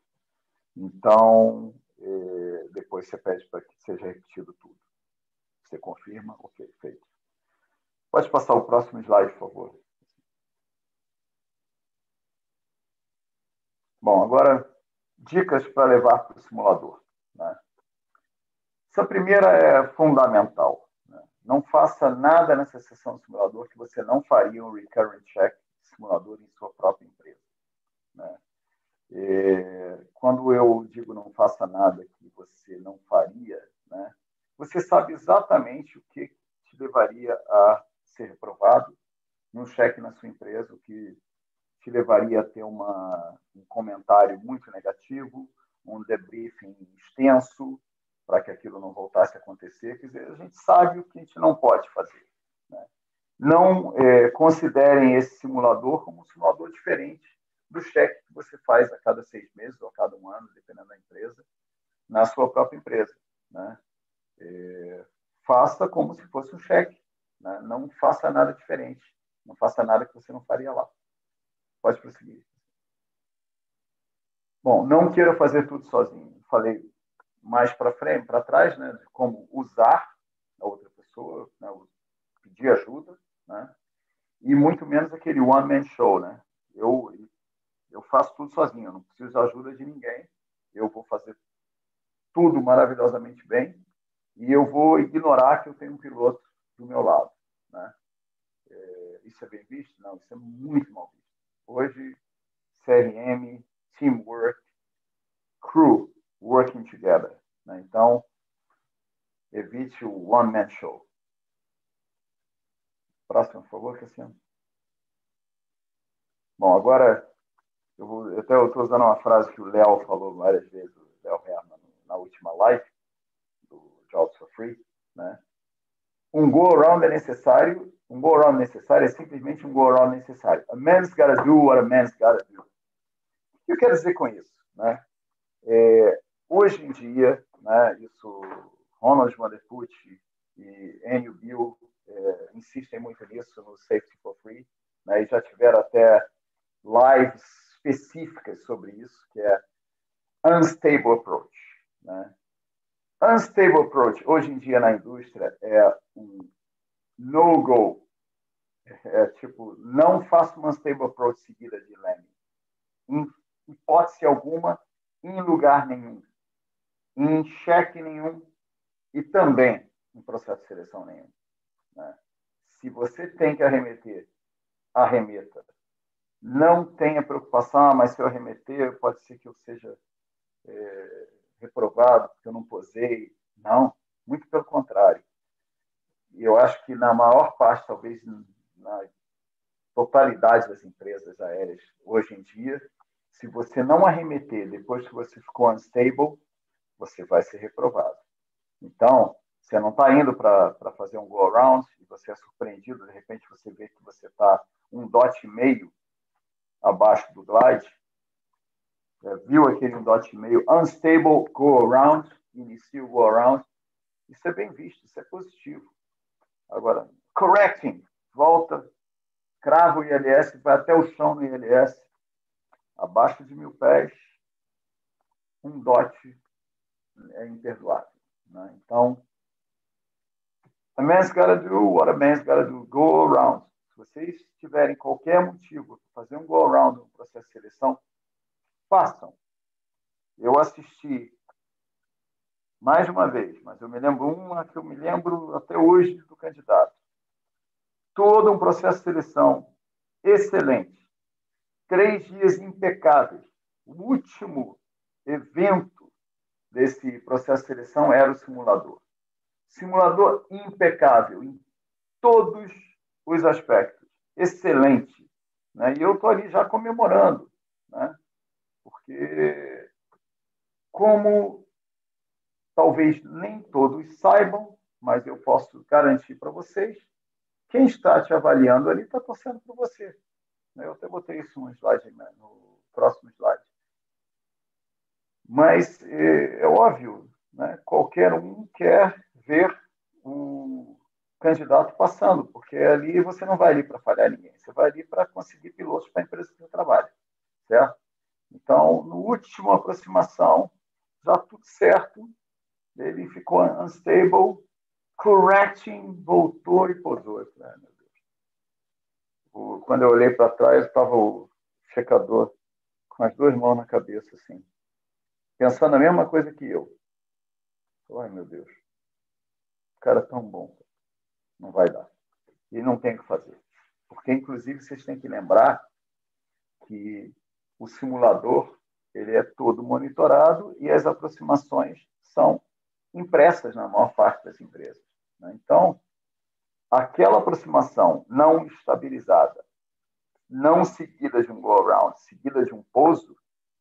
B: Então, eh, depois você pede para que seja repetido tudo. Você confirma, ok, feito. Pode passar o próximo slide, por favor. Bom, agora, dicas para levar para o simulador. Né? Essa primeira é fundamental. Né? Não faça nada nessa sessão do simulador que você não faria um recurrent check simulador em sua própria empresa. Né? E, quando eu digo não faça nada que você não faria, né? você sabe exatamente o que te levaria a ser reprovado num cheque na sua empresa, o que te levaria a ter uma, um comentário muito negativo, um debriefing extenso, para que aquilo não voltasse a acontecer. Quer dizer, a gente sabe o que a gente não pode fazer. Né? Não é, considerem esse simulador como um simulador diferente do cheque que você faz a cada seis meses ou a cada um ano, dependendo da empresa, na sua própria empresa. Né? É, faça como se fosse um cheque. Né? Não faça nada diferente. Não faça nada que você não faria lá. Pode prosseguir. Bom, não queira fazer tudo sozinho. Falei mais para frente, para trás, né, de como usar a outra pessoa, né, pedir ajuda, né, e muito menos aquele one man show, né. Eu eu faço tudo sozinho, eu não preciso de ajuda de ninguém. Eu vou fazer tudo maravilhosamente bem e eu vou ignorar que eu tenho um piloto do meu lado, né. É, isso é bem visto? Não, isso é muito mal visto. Hoje, CRM, teamwork, crew, working together. Né? Então, evite o one-man show. Próximo, por favor, Cassiano. Bom, agora, eu, vou, eu até estou usando uma frase que o Léo falou várias vezes, o Léo Herman, na última live do Jobs for Free. Né? Um go-around é necessário, um go-around necessário é simplesmente um go-around necessário. A man's gotta do what a man's gotta do. O que eu quero dizer com isso? Né? É, hoje em dia, né, isso Ronald Vanderput e Enio Bill é, insistem muito nisso no Safety for Free, né, e já tiveram até lives específicas sobre isso, que é Unstable Approach. Né? Unstable Approach, hoje em dia na indústria, é um no-go. É tipo, não faça uma Unstable Approach seguida de Lemming. Em hipótese alguma, em lugar nenhum em cheque nenhum e também em processo de seleção nenhum. Né? Se você tem que arremeter, arremeta. Não tenha preocupação, ah, mas se eu arremeter, pode ser que eu seja é, reprovado, porque eu não posei. Não, muito pelo contrário. Eu acho que na maior parte, talvez na totalidade das empresas aéreas hoje em dia, se você não arremeter depois que você ficou unstable, você vai ser reprovado. Então, você não está indo para fazer um go-around e você é surpreendido, de repente você vê que você está um dot e meio abaixo do glide, viu aquele dot meio, unstable go-around, inicia o go-around, isso é bem visto, isso é positivo. Agora, correcting, volta, crava o ILS, vai até o chão no ILS, abaixo de mil pés, um dot é imperdoável. Né? Então, a man's gotta do what a man's gotta do. Go around. Se vocês tiverem qualquer motivo para fazer um go around no processo de seleção, façam. Eu assisti mais uma vez, mas eu me lembro uma que eu me lembro até hoje do candidato. Todo um processo de seleção excelente. Três dias impecáveis. O último evento desse processo de seleção era o simulador. Simulador impecável em todos os aspectos, excelente. Né? E eu estou ali já comemorando, né? Porque como talvez nem todos saibam, mas eu posso garantir para vocês, quem está te avaliando ali está torcendo por você. Eu até botei isso no slide, né, no próximo slide. Mas é, é óbvio, né? qualquer um quer ver o candidato passando, porque ali você não vai ali para falhar ninguém, você vai ali para conseguir pilotos para a empresa que você trabalha, certo? Então, no último aproximação, já tudo certo, ele ficou unstable, correcting, voltou e posou. Falei, meu Deus. Quando eu olhei para trás, estava o checador com as duas mãos na cabeça, assim, pensando a mesma coisa que eu. Ai, meu Deus. O cara é tão bom. Não vai dar. E não tem o que fazer. Porque, inclusive, vocês têm que lembrar que o simulador ele é todo monitorado e as aproximações são impressas na maior parte das empresas. Né? Então, aquela aproximação não estabilizada, não seguida de um go-around, seguida de um pouso,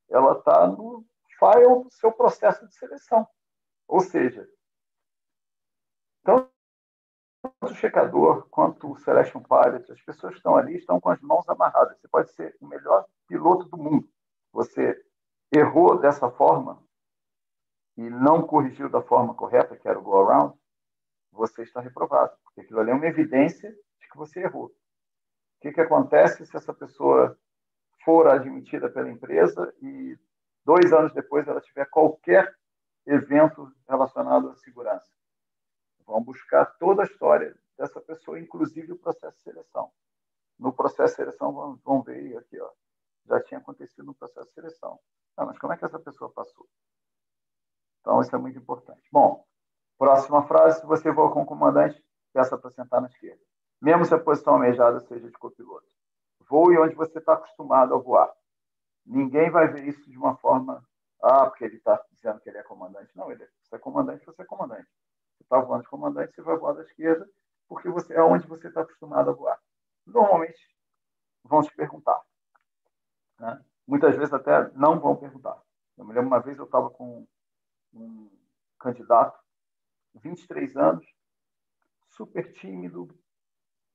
B: ela está no file do seu processo de seleção. Ou seja, tanto o checador quanto o Selection Pilot, as pessoas que estão ali estão com as mãos amarradas. Você pode ser o melhor piloto do mundo. Você errou dessa forma e não corrigiu da forma correta, que era o go-around, você está reprovado. Porque aquilo ali é uma evidência de que você errou. O que, que acontece se essa pessoa for admitida pela empresa e dois anos depois ela tiver qualquer evento relacionado à segurança? Vão buscar toda a história dessa pessoa, inclusive o processo de seleção. No processo de seleção, vão, vão ver aqui, ó, já tinha acontecido no processo de seleção. Ah, mas como é que essa pessoa passou? Então, isso é muito importante. Bom, próxima frase: se você voa com o comandante, peça para sentar na esquerda. Mesmo se a posição almejada seja de copiloto. Voe onde você está acostumado a voar. Ninguém vai ver isso de uma forma, ah, porque ele está dizendo que ele é comandante. Não, ele é, você é comandante, você é comandante. Você está voando de comandante, você vai voar da esquerda, porque você é onde você está acostumado a voar. Normalmente, vão te perguntar. Né? Muitas vezes até não vão perguntar. Eu me lembro uma vez eu estava com um candidato, 23 anos, super tímido,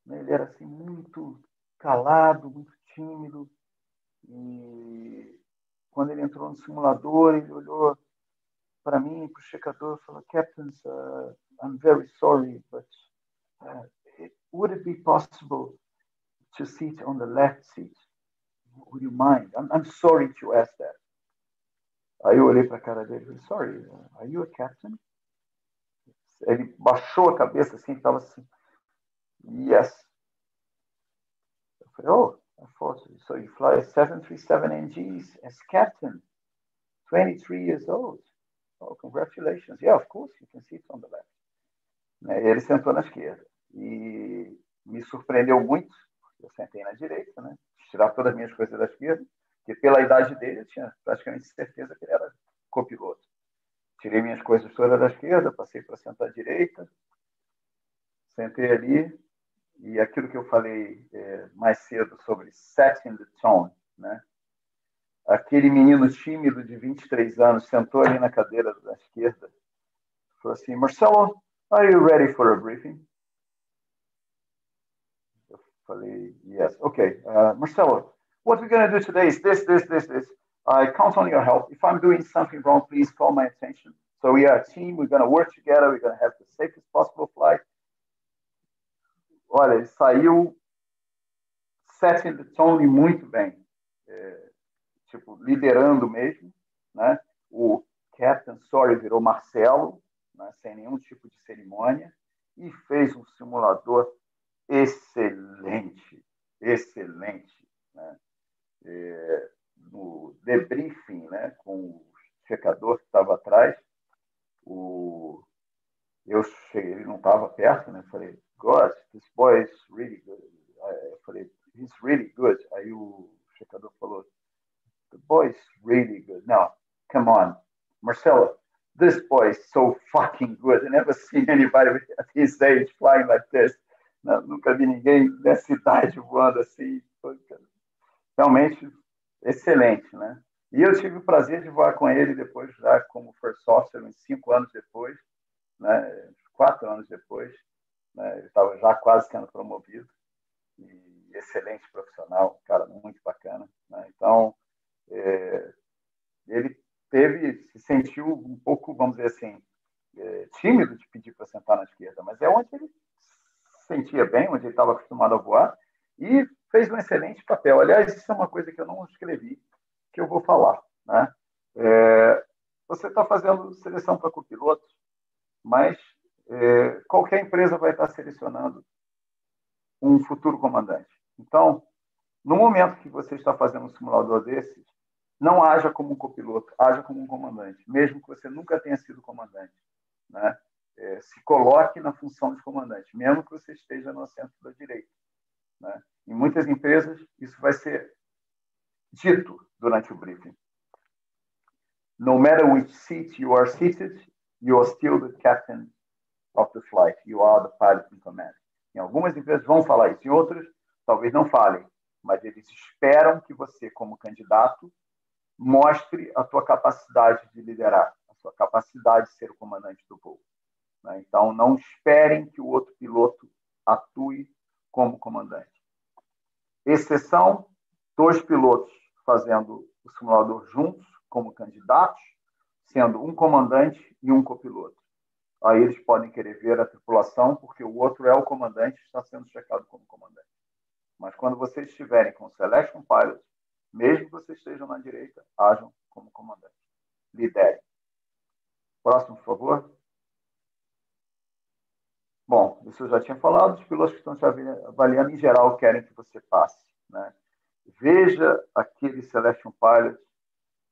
B: né? ele era assim muito calado, muito tímido, e quando ele entrou no simulador, ele olhou para mim, para o checador, e falou: Captain, uh, I'm very sorry, but uh, would it be possible to sit on the left seat? Would you mind? I'm, I'm sorry to ask that. Aí eu olhei para a cara dele e falei, sorry, are you a captain? Ele baixou a cabeça assim, estava assim, yes. Eu falei, oh, I thought, so you fly a 737 NGs as captain, 23 years old. Oh, congratulations. Yeah, of course, you can sit on the left. Né, ele sentou na esquerda. E me surpreendeu muito, eu sentei na direita, né? Tirar todas as minhas coisas da esquerda. Porque pela idade dele, eu tinha praticamente certeza que ele era copiloto. Tirei minhas coisas todas da esquerda, passei para sentar à direita, sentei ali, e aquilo que eu falei é, mais cedo sobre setting the tone, né? Aquele menino tímido de 23 anos sentou ali na cadeira da esquerda, falou assim: Marcelo, are you ready for a briefing? Falei: Yes. Okay, uh, Marcelo, what we're going to do today is this, this, this, this. I count on your help. If I'm doing something wrong, please call my attention. So we are a team. We're going to work together. We're going to have the safest possible flight. Olha, ele saiu setting the tone muito bem. É, tipo, liderando mesmo. Né? O Captain Sorry virou Marcelo, né? sem nenhum tipo de cerimônia. E fez um simulador excelente. Excelente. Né? é, no debriefing né, com o checador que estava atrás, o, eu cheguei, ele não estava perto, né? Falei, God, this boy is really good. Eu falei, he's really good. Aí o checador falou, the boy is really good. Now, come on, Marcelo, this boy is so fucking good. I never seen anybody at his age flying like this. Nunca vi ninguém nessa idade voando assim realmente excelente, né? E eu tive o prazer de voar com ele depois, já como First Officer, uns cinco anos depois, né, quatro anos depois. Né, ele estava já quase sendo promovido. E excelente profissional, cara muito bacana. Né? Então, é, ele teve, se sentiu um pouco, vamos dizer assim, é, tímido de pedir para sentar na esquerda, mas é onde ele se sentia bem, onde ele estava acostumado a voar, e fez um excelente papel. Aliás, isso é uma coisa que eu não escrevi, que eu vou falar. Né? É, você está fazendo seleção para copilotos, mas é, qualquer empresa vai estar selecionando um futuro comandante. Então, no momento que você está fazendo um simulador desses, não haja como um copiloto, haja como um comandante, mesmo que você nunca tenha sido comandante. Né? É, se coloque na função de comandante, mesmo que você esteja no assento da direita. Né? Em muitas empresas, isso vai ser dito durante o briefing. No matter which seat you are seated, you are still the captain of the flight. You are the pilot in command. Em algumas empresas vão falar isso, em outras talvez não falem, mas eles esperam que você, como candidato, mostre a tua capacidade de liderar, a sua capacidade de ser o comandante do voo. Né? Então, não esperem que o outro piloto atue como comandante. Exceção, dois pilotos fazendo o simulador juntos, como candidatos, sendo um comandante e um copiloto. Aí eles podem querer ver a tripulação, porque o outro é o comandante está sendo checado como comandante. Mas quando vocês estiverem com o Selection Pilot, mesmo que vocês estejam na direita, ajam como comandante. Liderem. Próximo, por favor. Bom, isso eu já tinha falado, os pilotos que estão te avaliando, em geral, querem que você passe. Né? Veja aquele Selection Pilot,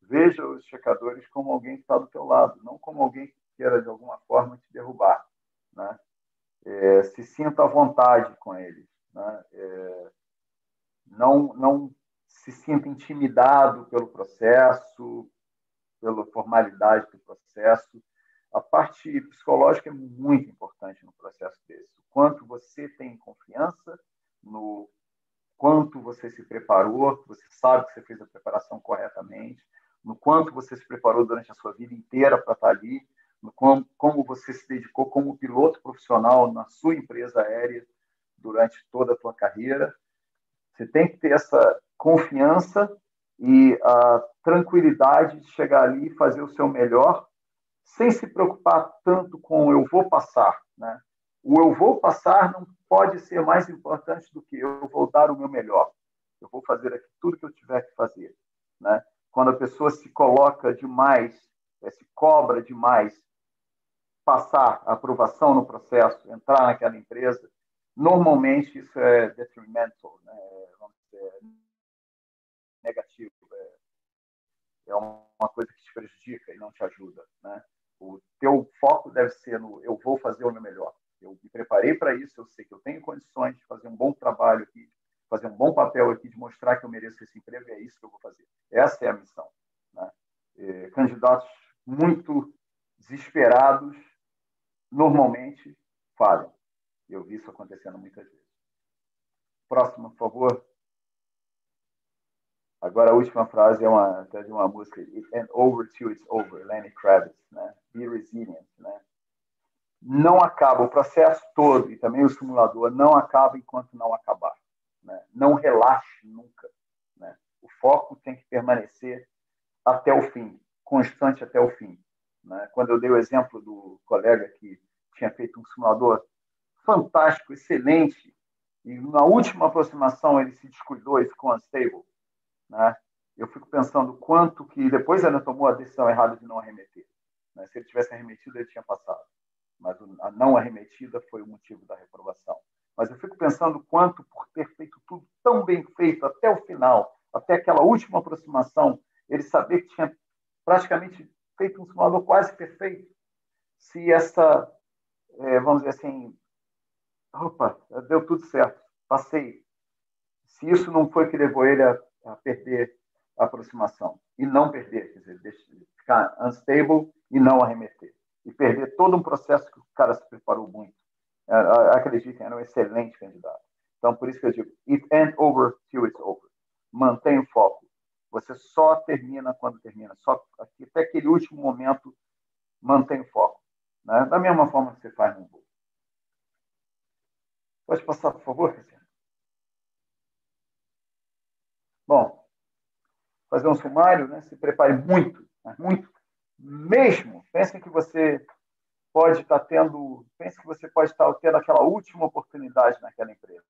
B: veja os checadores como alguém que está do teu lado, não como alguém que queira, de alguma forma, te derrubar. Né? É, se sinta à vontade com eles. Né? É, não, não se sinta intimidado pelo processo, pela formalidade do processo. A parte psicológica é muito importante no processo desse. O quanto você tem confiança, no quanto você se preparou, você sabe que você fez a preparação corretamente, no quanto você se preparou durante a sua vida inteira para estar ali, no como, como você se dedicou como piloto profissional na sua empresa aérea durante toda a sua carreira. Você tem que ter essa confiança e a tranquilidade de chegar ali e fazer o seu melhor, sem se preocupar tanto com eu vou passar, né? O eu vou passar não pode ser mais importante do que eu vou dar o meu melhor. Eu vou fazer aqui tudo que eu tiver que fazer, né? Quando a pessoa se coloca demais, eh, se cobra demais passar a aprovação no processo, entrar naquela empresa, normalmente isso é detrimental, né? Vamos dizer, negativo. É, é uma coisa que te prejudica e não te ajuda. Né? O teu foco deve ser no eu vou fazer o meu melhor. Eu me preparei para isso, eu sei que eu tenho condições de fazer um bom trabalho aqui, fazer um bom papel aqui, de mostrar que eu mereço esse emprego, e é isso que eu vou fazer. Essa é a missão. Né? É, candidatos muito desesperados, normalmente, falham. Eu vi isso acontecendo muitas vezes. Próximo, por favor. Agora, a última frase é uma, até de uma música, and over till it's over, Lenny Kravitz, né? Be resilient, né? Não acaba, o processo todo e também o simulador não acaba enquanto não acabar. Né? Não relaxe nunca. Né? O foco tem que permanecer até o fim, constante até o fim. Né? Quando eu dei o exemplo do colega que tinha feito um simulador fantástico, excelente, e na última aproximação ele se descuidou e ficou unstable, né? Eu fico pensando quanto que depois ele tomou a decisão errada de não arremeter. Né? Se ele tivesse arremetido, ele tinha passado. Mas a não arremetida foi o motivo da reprovação. Mas eu fico pensando quanto, por ter feito tudo tão bem feito até o final, até aquela última aproximação, ele saber que tinha praticamente feito um simulador quase perfeito. Se essa, é, vamos dizer assim, opa, deu tudo certo, passei. Se isso não foi que levou ele a a perder a aproximação e não perder, quer dizer, ficar unstable e não arremeter. E perder todo um processo que o cara se preparou muito. É, acredito, era um excelente candidato. Então, por isso que eu digo, it ain't over till it's over. Mantenha o foco. Você só termina quando termina. Só até aquele último momento mantém o foco. Né? Da mesma forma que você faz no voo. Pode passar, por favor, Cristiano? Bom, fazer um sumário, né? se prepare muito, muito, mesmo. Pense que você pode estar tendo, pense que você pode estar tendo aquela última oportunidade naquela empresa.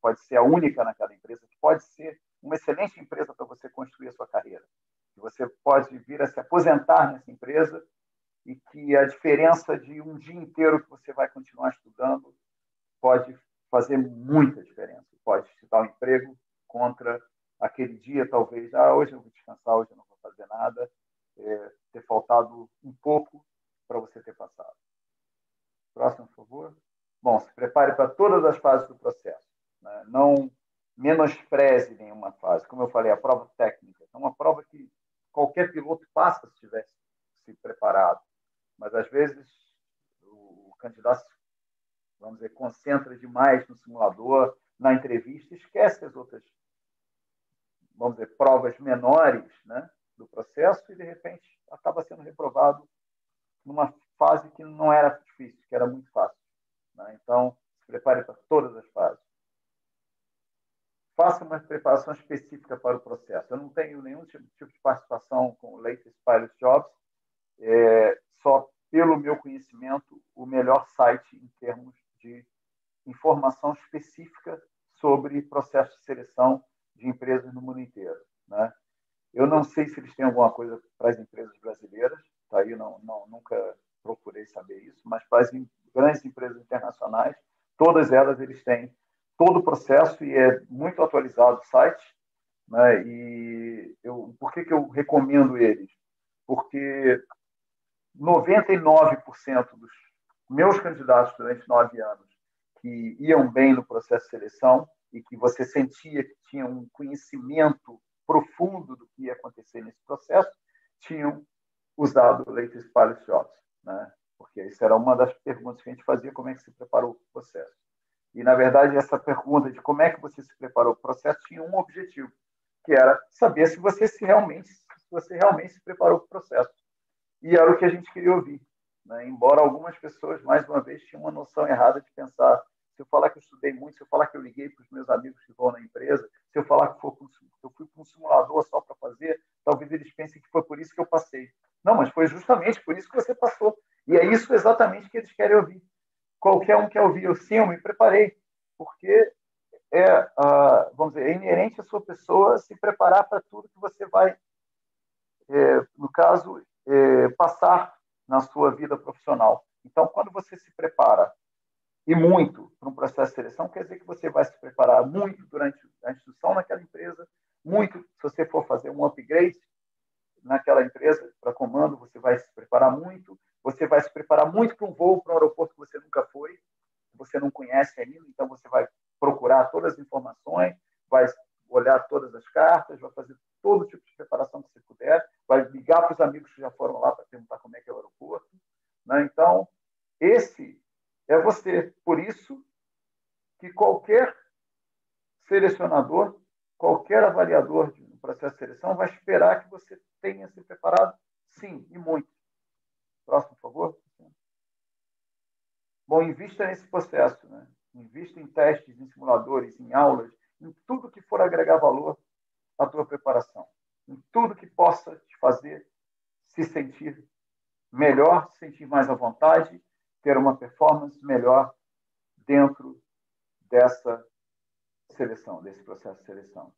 B: Pode ser a única naquela empresa, pode ser uma excelente empresa para você construir a sua carreira. Você pode vir a se aposentar nessa empresa e que a diferença de um dia inteiro que você vai continuar estudando pode fazer muita diferença. Pode te dar um emprego contra aquele dia, talvez, ah, hoje eu vou descansar, hoje eu não vou fazer nada, é, ter faltado um pouco para você ter passado. Próximo, por favor. Bom, se prepare para todas as fases do processo. Né? Não menospreze nenhuma fase. Como eu falei, a prova técnica é uma prova que qualquer piloto passa se tivesse se preparado. Mas, às vezes, o candidato, vamos dizer, concentra demais no simulador, na entrevista, esquece as outras, vamos dizer, provas menores né, do processo e, de repente, acaba sendo reprovado numa fase que não era difícil, que era muito fácil. Né? Então, se prepare para todas as fases. Faça uma preparação específica para o processo. Eu não tenho nenhum tipo, de participação com o Latest Pilot Jobs, é, só pelo meu conhecimento, o melhor site em termos de informação específica sobre processo de seleção de empresas no mundo inteiro. Né? Eu não sei se eles têm alguma coisa para as empresas brasileiras, tá aí não, não nunca procurei saber isso, mas para as grandes empresas internacionais, todas elas eles têm todo o processo e é muito atualizado o site. Né? E eu, por que, que eu recomendo eles? Porque 99% dos meus candidatos durante nove anos que iam bem no processo de seleção e que você sentia que tinham um conhecimento profundo do que ia acontecer nesse processo, tinham usado Pilot Jobs, né? porque isso era uma das perguntas que a gente fazia, como é que se preparou para o processo. E, na verdade, essa pergunta de como é que você se preparou para o processo tinha um objetivo, que era saber se você se realmente, se você realmente se preparou para o processo. E era o que a gente queria ouvir. Né? Embora algumas pessoas, mais uma vez, tinham uma noção errada de pensar se eu falar que eu estudei muito, se eu falar que eu liguei para os meus amigos que vão na empresa, se eu falar que eu fui para um simulador só para fazer, talvez eles pensem que foi por isso que eu passei. Não, mas foi justamente por isso que você passou. E é isso exatamente que eles querem ouvir. Qualquer um quer ouvir. Eu sim, eu me preparei, porque é, vamos dizer, é inerente à sua pessoa se preparar para tudo que você vai, é, no caso, é, passar na sua vida profissional. Então, quando você se prepara e muito para um processo de seleção, quer dizer que você vai se preparar muito durante a instrução naquela empresa, muito se você for fazer um upgrade naquela empresa para comando, você vai se preparar muito, você vai se preparar muito para um voo para um aeroporto que você nunca foi, que você não conhece ainda, então você vai procurar todas as informações, vai olhar todas as cartas, vai fazer todo tipo de preparação que você puder, vai ligar para os amigos que já foram lá para perguntar como é que é o aeroporto. Né? Então, esse é você. Por isso que qualquer selecionador, qualquer avaliador um processo de seleção vai esperar que você tenha se preparado, sim, e muito. Próximo, por favor. Bom, invista nesse processo. Né? Invista em testes, em simuladores, em aulas, em tudo que for agregar valor à tua preparação. Em tudo que possa te fazer se sentir melhor, se sentir mais à vontade ter uma performance melhor dentro dessa seleção, desse processo de seleção.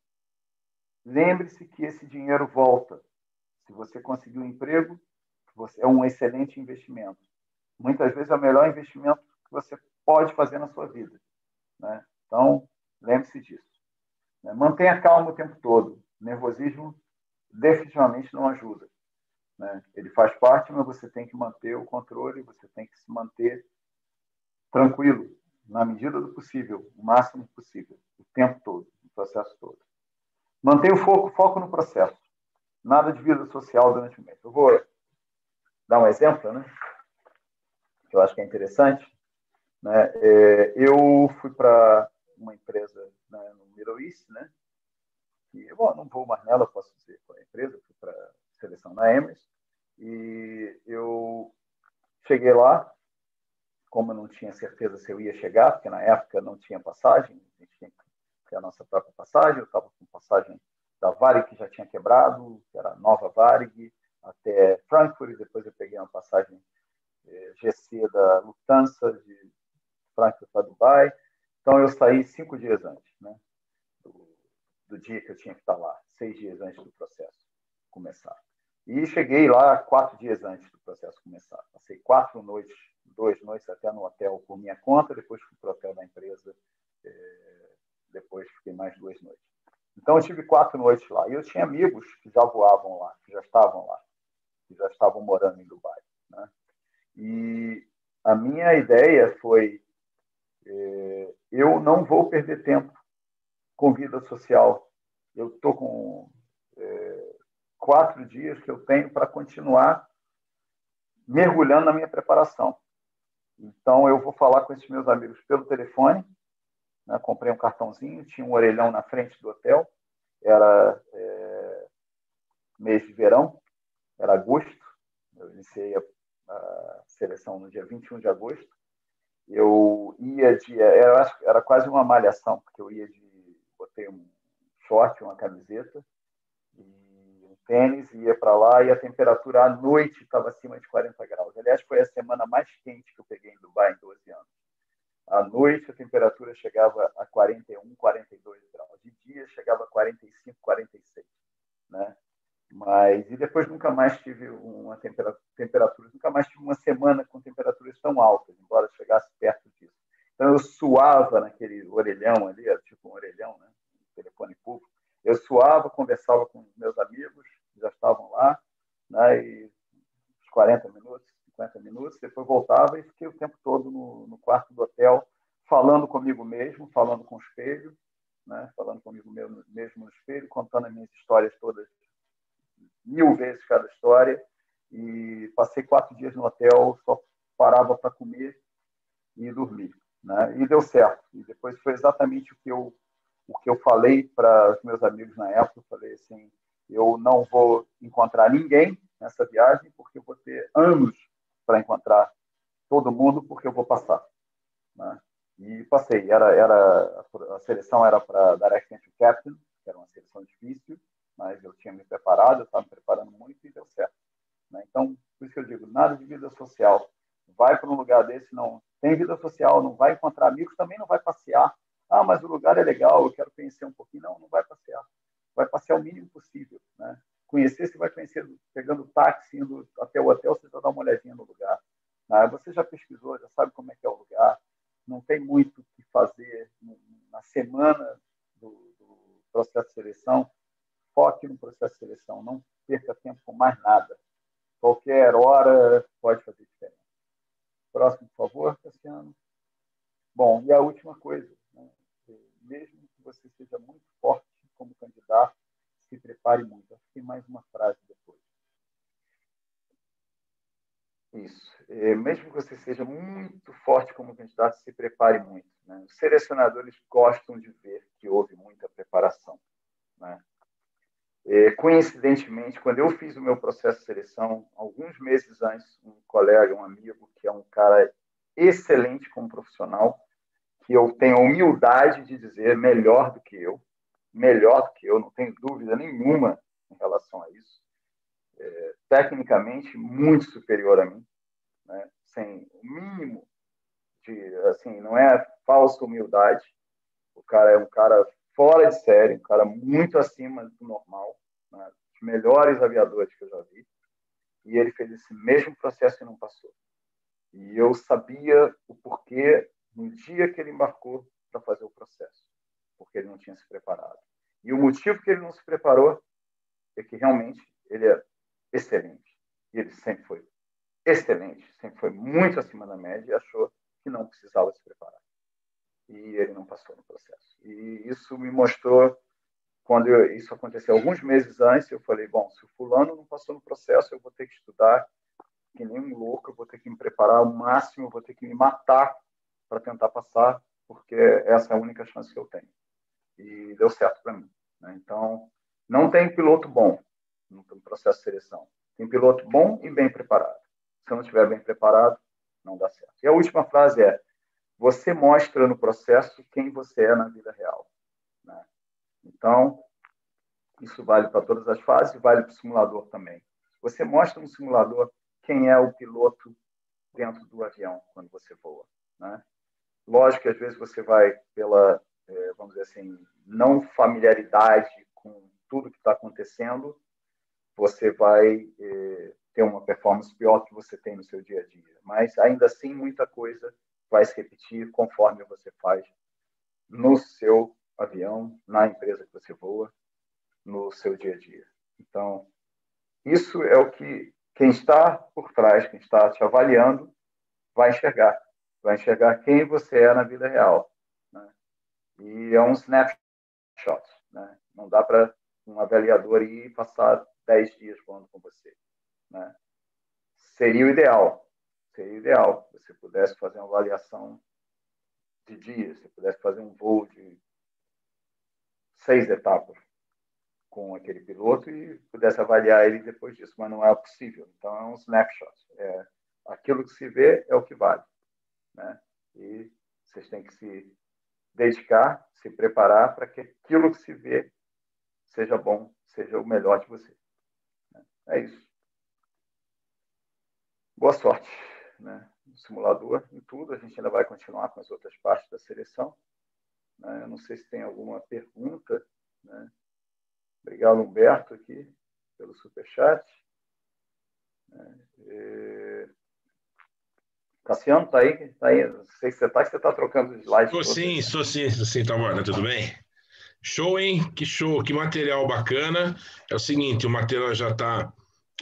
B: Lembre-se que esse dinheiro volta. Se você conseguir um emprego, você é um excelente investimento. Muitas vezes é o melhor investimento que você pode fazer na sua vida. Né? Então, lembre-se disso. Né? Mantenha calma o tempo todo. nervosismo definitivamente não ajuda. Né? Ele faz parte, mas você tem que manter o controle, você tem que se manter tranquilo, na medida do possível, o máximo possível, o tempo todo, o processo todo. Mantenha o foco, foco no processo. Nada de vida social durante o mês. Eu vou dar um exemplo, né? Que eu acho que é interessante. Né? É, eu fui para uma empresa né, no Middle East, né? que, bom, não vou mais nela, posso dizer, com a empresa, fui para seleção na Emirates, e eu cheguei lá, como eu não tinha certeza se eu ia chegar, porque na época não tinha passagem, a gente tinha que ter a nossa própria passagem, eu estava com passagem da Varig que já tinha quebrado, que era a nova Varig, até Frankfurt, depois eu peguei uma passagem eh, GC da Lufthansa de Frankfurt para Dubai. Então eu saí cinco dias antes, né, do, do dia que eu tinha que estar lá, seis dias antes do processo começar. E cheguei lá quatro dias antes do processo começar. Passei quatro noites, duas noites até no hotel por minha conta, depois fui para o hotel da empresa, eh, depois fiquei mais duas noites. Então, eu tive quatro noites lá. E eu tinha amigos que já voavam lá, que já estavam lá, que já estavam morando em Dubai. Né? E a minha ideia foi: é, eu não vou perder tempo com vida social. Eu estou com é, quatro dias que eu tenho para continuar mergulhando na minha preparação. Então, eu vou falar com esses meus amigos pelo telefone né? Comprei um cartãozinho, tinha um orelhão na frente do hotel. Era é, mês de verão, era agosto. Eu iniciei a, a, seleção no dia 21 de agosto. Eu ia de. Era, era quase uma malhação, porque eu ia de. Botei um short, uma camiseta e tênis, ia para lá e a temperatura à noite estava acima de 40 graus. Aliás, foi a semana mais quente que eu peguei em Dubai em 12 anos. À noite, a temperatura chegava a 41, 42 graus. De dia, chegava a 45, 46. Né? Mas, e depois nunca mais tive uma temperatura, temperatura, nunca mais tive uma semana com temperaturas tão altas, embora chegasse perto disso. Então, eu suava naquele orelhão ali, tipo um orelhão, né? Um telefone público. Eu suava, conversava com meus amigos, que já estavam lá, né? e uns 40 minutos, 50 minutos, depois voltava e fiquei o tempo todo no, no quarto do hotel, falando comigo mesmo, falando com o espelho, né? falando comigo mesmo, mesmo no espelho, contando as minhas histórias todas, mil vezes cada história, e passei quatro dias no hotel, só parava para comer e dormir. Né? E deu certo. E depois foi exatamente o que eu, o que eu falei para os meus amigos na época. Eu falei assim: eu não vou encontrar ninguém nessa viagem, porque eu vou ter anos para encontrar todo mundo, porque eu vou passar. Né? E passei. Era, era, a seleção era para Direct Entry Captain, que era uma seleção difícil, mas eu tinha me preparado, eu estava me preparando muito e deu certo. Né? Então, por isso que eu digo, nada de vida social. Vai para um lugar desse, não tem vida social, não vai encontrar amigos, também não vai passear. Ah, mas o lugar é legal, eu quero conhecer um pouquinho. Não, não vai passear. Vai passear o mínimo possível. Né? conhecer, você vai conhecer pegando táxi, indo até o hotel, você já dá uma olhadinha Ah, você já pesquisou, já sabe como é que é o lugar. Não tem muito o que fazer na semana do, do, processo de seleção. Foque no processo de seleção, não perca tempo com mais nada. Qualquer hora pode fazer diferença. Próximo, por favor, Cassiano. Bom, e a última coisa, né? mesmo que você seja muito forte como candidato, se prepare muito. Acho que tem mais uma frase depois. Isso. É, mesmo que você seja muito forte como candidato, se prepare muito. Né? Os selecionadores gostam de ver que houve muita preparação. Né? É, coincidentemente, quando eu fiz o meu processo de seleção, alguns meses antes, um colega, um amigo, que é um cara excelente como profissional, que eu tenho a humildade de dizer melhor do que eu, melhor do que eu, não tenho dúvida nenhuma em relação a isso. É, tecnicamente, muito superior a mim, né? sem o mínimo de, assim, não é falsa humildade. O cara é um cara fora de série, um cara muito acima do normal, né? os melhores aviadores que eu já vi. E ele fez esse mesmo processo e não passou. E eu sabia o porquê no dia que ele embarcou para fazer o processo porque ele não tinha se preparado. E o motivo que ele não se preparou é que realmente ele é excelente. E ele sempre foi excelente, sempre foi muito acima da média e achou que não precisava se preparar. E ele não passou no processo. E isso me mostrou, quando eu, isso aconteceu alguns meses antes, eu falei: bom, se o fulano não passou no processo, eu vou ter que estudar que nem um louco, eu vou ter que me preparar ao máximo, eu vou ter que me matar para tentar passar, porque essa é a única chance que eu tenho e deu certo para mim. Né? Então, não tem piloto bom no processo de seleção. Tem piloto bom e bem preparado. Se não estiver bem preparado, não dá certo. E a última frase é: você mostra no processo quem você é na vida real. Né? Então, isso vale para todas as fases, vale para o simulador também. Você mostra no simulador quem é o piloto dentro do avião quando você voa. Né? Lógico que às vezes você vai pela, é, vamos dizer assim, não familiaridade com tudo que está acontecendo, você vai é, ter uma performance pior que você tem no seu dia a dia. Mas ainda assim, muita coisa vai se repetir conforme você faz no seu avião, na empresa que você voa, no seu dia a dia. Então, isso é o que quem está por trás, quem está te avaliando, vai enxergar. Vai enxergar quem você é na vida real. Né? E é um snapshot. Né? Não dá para um avaliador ir passar 10 dias falando com você. Né? Seria o ideal. Seria o ideal. Se você pudesse fazer uma avaliação de dias, se pudesse fazer um voo de seis etapas com aquele piloto e pudesse avaliar ele depois disso, mas não é possível. Então é um snapshot. É, aquilo que se vê é o que vale. Né? E vocês têm que se dedicar, se preparar para que aquilo que se vê seja bom, seja o melhor de você. É isso. Boa sorte né? no simulador, em tudo. A gente ainda vai continuar com as outras partes da seleção. Né? Eu não sei se tem alguma pergunta. Né? Obrigado, Humberto, aqui, pelo superchat. Né? E... Cassiano, está aí? Tá aí? Não sei se você está, você está trocando slides.
A: Estou sim, estou sim, estou sim, tá bom, tudo bem? Show, hein? Que show, que material bacana. É o seguinte, o material já está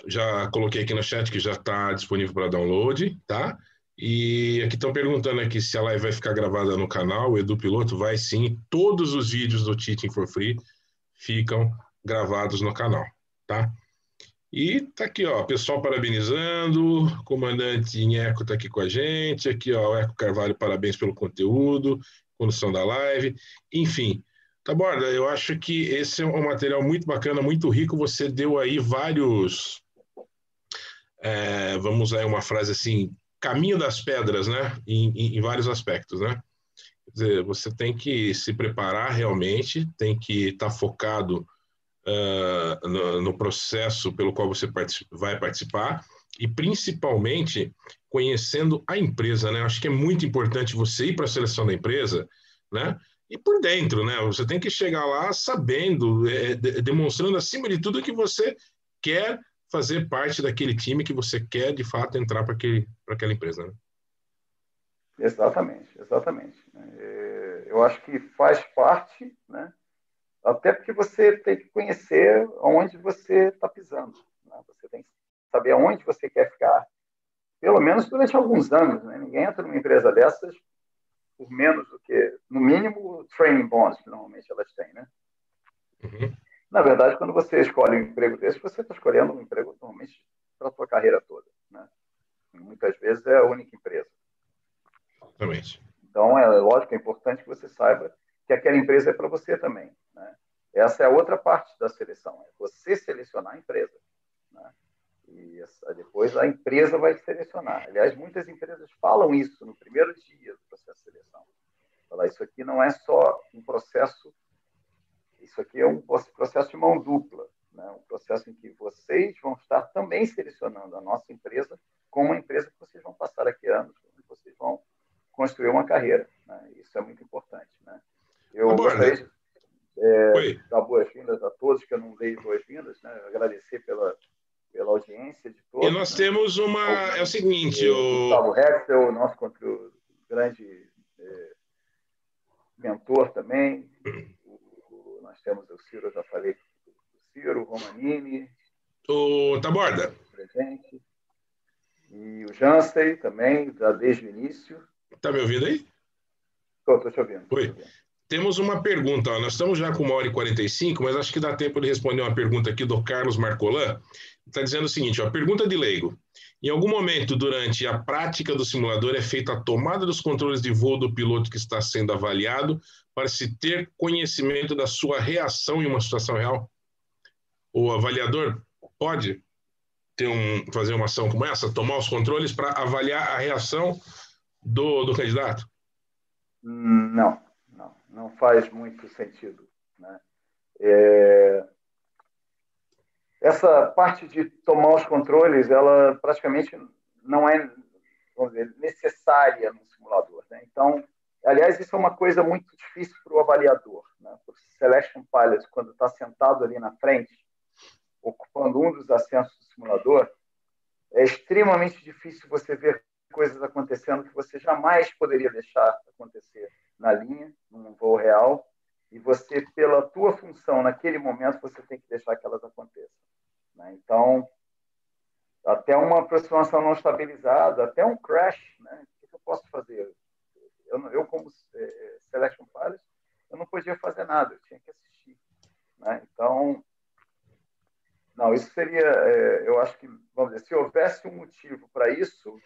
A: já coloquei aqui no chat que já está disponível para download, tá? E aqui estão perguntando aqui se a live vai ficar gravada no canal. O Edu Piloto vai sim. Todos os vídeos do Teaching for Free ficam gravados no canal, tá? E tá aqui, ó, pessoal parabenizando, comandante Inheco tá aqui com a gente, aqui, ó, Eco Carvalho, parabéns pelo conteúdo, condução da live, enfim. Tá, Borda, eu acho que esse é um material muito bacana, muito rico, você deu aí vários é, vamos usar uma frase assim, caminho das pedras, né? Em, em, em, vários aspectos, né? Dizer, você tem que se preparar realmente, tem que estar tá focado uh, no, no, processo pelo qual você vai participar e principalmente conhecendo a empresa, né? Acho que é muito importante você ir para a seleção da empresa, né? E por dentro, né? Você tem que chegar lá sabendo, é, demonstrando acima de tudo que você quer fazer parte daquele time que você quer de fato entrar para aquela empresa. Né?
B: Exatamente, exatamente. É, eu acho que faz parte, né? até porque você tem que conhecer onde você está pisando. Né? Você tem que saber aonde você quer ficar, pelo menos durante alguns anos. Né? Ninguém entra numa empresa dessas por menos do que, no mínimo, training bonds, que normalmente elas têm. Né? Uhum. Na verdade, quando você escolhe um emprego desse, você está escolhendo um emprego normalmente para a sua carreira toda. Né? Muitas vezes é a única empresa.
A: Exatamente.
B: Então, é lógico, é importante que você saiba que aquela empresa é para você também. Né? Essa é a outra parte da seleção, é você selecionar a empresa. Né? E depois a empresa vai selecionar. Aliás, muitas empresas falam isso no primeiro dia do processo de seleção. Falar, isso aqui não é só um processo isso aqui é um processo de mão dupla, né? um processo em que vocês vão estar também selecionando a nossa empresa como uma empresa que vocês vão passar aqui anos, onde vocês vão construir uma carreira. Né? Isso é muito importante. Né? Eu gostaria de é, dar boas-vindas a todos, que eu não dei boas-vindas, né? agradecer pela, pela audiência de todos.
A: E nós né? temos uma. é o seguinte. O
B: Gustavo Hexel, nosso grande é, mentor também. Nós temos o Ciro, eu já falei o Ciro, o Romanini.
A: O Taborda.
B: Presente. E o Jansen também, já desde o início.
A: Está me ouvindo aí?
B: Estou, estou te ouvindo.
A: Oi. Temos uma pergunta, nós estamos já com uma hora e 45, mas acho que dá tempo de responder uma pergunta aqui do Carlos Marcolan. Está dizendo o seguinte: ó, pergunta de leigo. Em algum momento durante a prática do simulador é feita a tomada dos controles de voo do piloto que está sendo avaliado para se ter conhecimento da sua reação em uma situação real? O avaliador pode ter um, fazer uma ação como essa, tomar os controles para avaliar a reação do, do candidato?
B: Não, não, faz muito sentido. Né? É... Essa parte de tomar os controles, ela praticamente não é dizer, necessária no simulador. Né? Então, aliás, isso é uma coisa muito difícil para o avaliador, né? o selection pilot, quando está sentado ali na frente, ocupando um dos assentos do simulador, é extremamente difícil você ver coisas acontecendo que você jamais poderia deixar acontecer na linha, num voo real, e você, pela tua função naquele momento, você tem que deixar que elas aconteçam. Né? Então, até uma aproximação não estabilizada, até um crash, né? o que eu posso fazer? Eu, eu como é, selection pilot, eu não podia fazer nada, eu tinha que assistir. Né? Então, não, isso seria, é, eu acho que, vamos dizer, se houvesse um motivo para isso,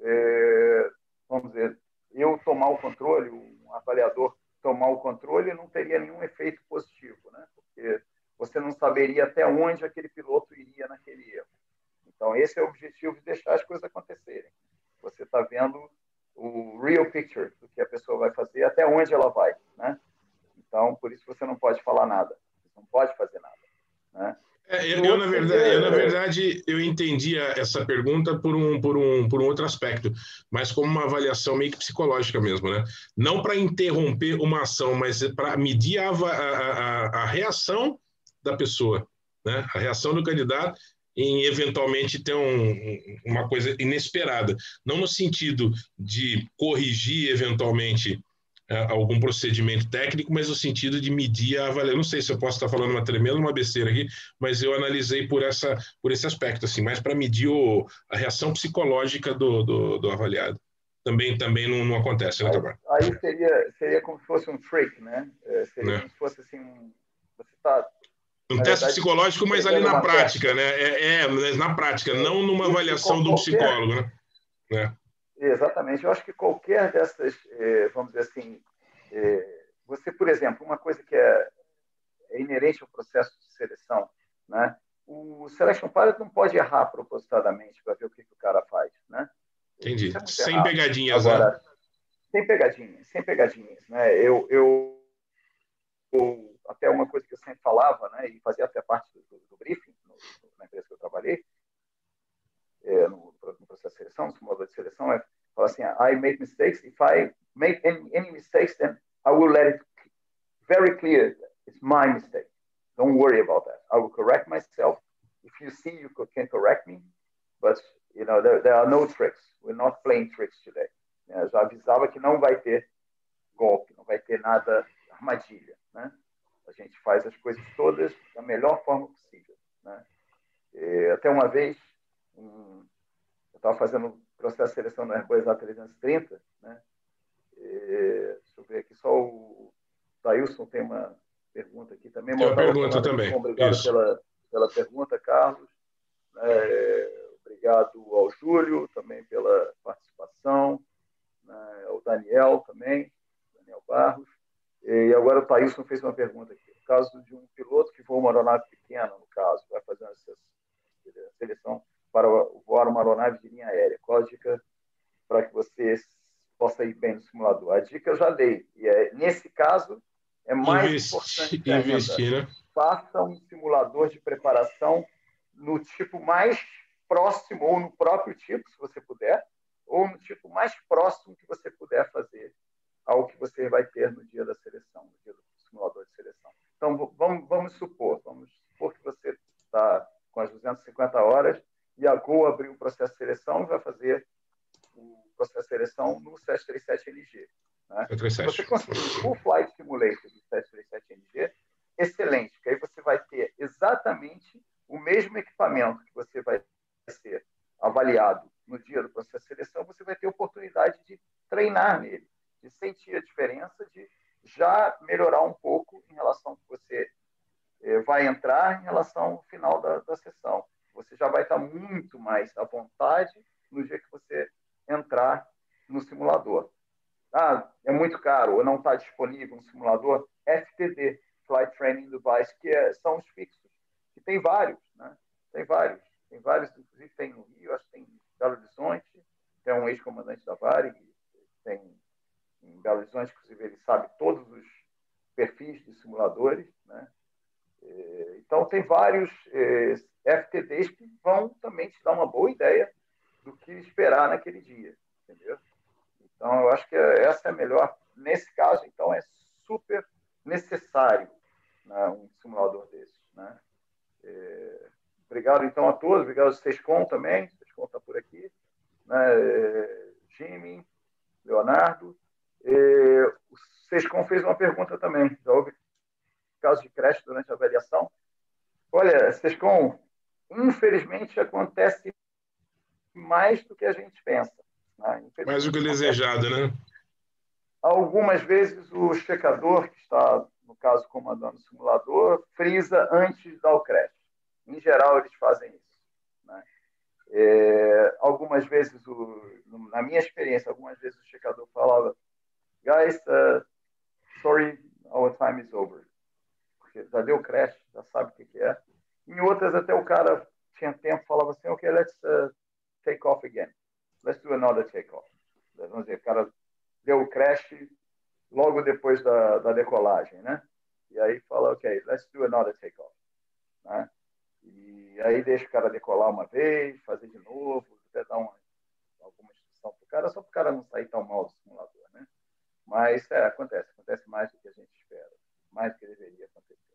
B: é, vamos dizer, eu tomar o controle, um avaliador tomar o controle, não teria nenhum efeito positivo, né? Porque você não saberia até onde aquele piloto iria naquele erro. Então, esse é o objetivo de deixar as coisas acontecerem. Você está vendo o real picture do que a pessoa vai fazer, até onde ela vai, né? Então, por isso você não pode falar nada, não pode fazer nada, né?
A: É, eu, eu, na verdade, eu, na verdade, eu entendia essa pergunta por um, por, um, por um outro aspecto, mas como uma avaliação meio que psicológica mesmo, né? Não para interromper uma ação, mas para medir a, a, a, reação da pessoa, né? A reação do candidato em eventualmente ter um, uma coisa inesperada. Não no sentido de corrigir eventualmente algum procedimento técnico, mas no sentido de medir a avaliação. Não sei se eu posso estar falando uma tremenda uma besteira aqui, mas eu analisei por, essa, por esse aspecto, assim, mais para medir o, a reação psicológica do, do, do avaliado. Também, também não, não acontece, né,
B: Tabar? Aí, aí seria, seria como se fosse um trick, né? É, seria é. como se fosse assim, um, você está
A: um na teste verdade, psicológico, mas ali na prática, né? É, é, na prática, não numa avaliação do psicólogo, né? É.
B: Exatamente. Eu acho que qualquer dessas, é, vamos dizer assim, é, você, por exemplo, uma coisa que é, é inerente ao processo de seleção, né? O selection pilot não pode errar propositadamente para ver o que, que, o cara faz, né?
A: Entendi. É sem errado. pegadinhas? Agora, né?
B: Sem pegadinhas, sem pegadinhas, né? Eu, eu, eu, até uma coisa que eu sempre falava, né? E fazia até parte do, do briefing no, na empresa que eu trabalhei, é, no, no, processo de seleção, no simulador de seleção, é falar assim, I make mistakes. If I make any, any mistakes, then I will let it very clear it's my mistake. Don't worry about that. I will correct myself. If you see you can correct me, but you know there, there are no tricks. We're not playing tricks today. Eu já avisava que não vai ter golpe, não vai ter nada armadilha, né? A gente faz as coisas todas da melhor forma possível, né? E, até uma vez um, eu estava fazendo o processo de seleção no Airbus A330, né? E, deixa eu ver aqui, só o Tailson tem uma pergunta aqui também.
A: Tem uma pergunta também.
B: Obrigado pela, pela pergunta, Carlos. É, obrigado ao Júlio também pela participação, né, ao Daniel também, Daniel Barros. E agora o Thailson fez uma pergunta aqui. Caso de um piloto que voa uma aeronave pequena, no caso, vai fazer uma seleção para voar uma aeronave de linha aérea? Qual a dica para que você possa ir bem no simulador? A dica eu já dei. E é, nesse caso, é mais importante ainda. Investir, né? Faça um simulador de preparação no tipo mais próximo, ou no próprio tipo, se você puder, ou no tipo mais próximo que você puder fazer ao que você vai ter no dia da seleção, no dia do simulador de seleção. Então, vamos, vamos supor, vamos supor que você está com as 250 horas e a Gol abriu o processo de seleção e vai fazer o processo de seleção no 737NG. Né? Se você conseguir o Flight Simulator do 737NG, excelente, que aí você vai ter exatamente o mesmo equipamento que você vai ser avaliado no dia do processo de seleção, você vai ter oportunidade de treinar nele, de sentir a diferença, de já melhorar um pouco em relação ao que você é, vai entrar em relação ao final da, da sessão. Você já vai estar muito mais à vontade no dia que você entrar no simulador. Ah, é muito caro ou não está disponível um simulador FTD, Flight Training Device, que é, são os fixos, que tem vários, né? Tem vários. Tem vários, inclusive tem no Rio, acho que tem em Belo Horizonte, tem um ex-comandante da Varig, tem em Belo Horizonte, inclusive ele sabe todos os perfis de simuladores, né? É, então tem vários é, FTDs que vão também te dar uma boa ideia do que esperar naquele dia, entendeu? Então eu acho que essa é a melhor nesse caso. Então é super necessário né, um simulador desse, né? É, obrigado então a todos, obrigado ao Sescom também, o Sescom está por aqui, né? Jimmy, Leonardo. o Sescom fez uma pergunta também, já houve caso de creche durante a avaliação. Olha, Sescom, infelizmente acontece mais do que a gente pensa.
A: Né? Mais do que desejado, né?
B: Algumas vezes o checador que está, no caso, comandando o simulador, frisa antes de dar o crash. Em geral, eles fazem isso. Né? É, algumas vezes, o, na minha experiência, algumas vezes o checador falava guys, uh, sorry, our time is over. Porque já deu crash, já sabe o que, que é. Em outras, até o cara tinha tempo, falava assim, ok, let's uh, take off again. Let's do another take off. Vamos dizer, o cara deu o crash logo depois da, da decolagem, né? E aí fala, ok, let's do another take off. Né? E aí deixa o cara decolar uma vez, fazer de novo, até dar uma, alguma instrução para o cara, só para o cara não sair tão mal do simulador, né? Mas é, acontece, acontece mais do que a gente espera, mais do que deveria acontecer.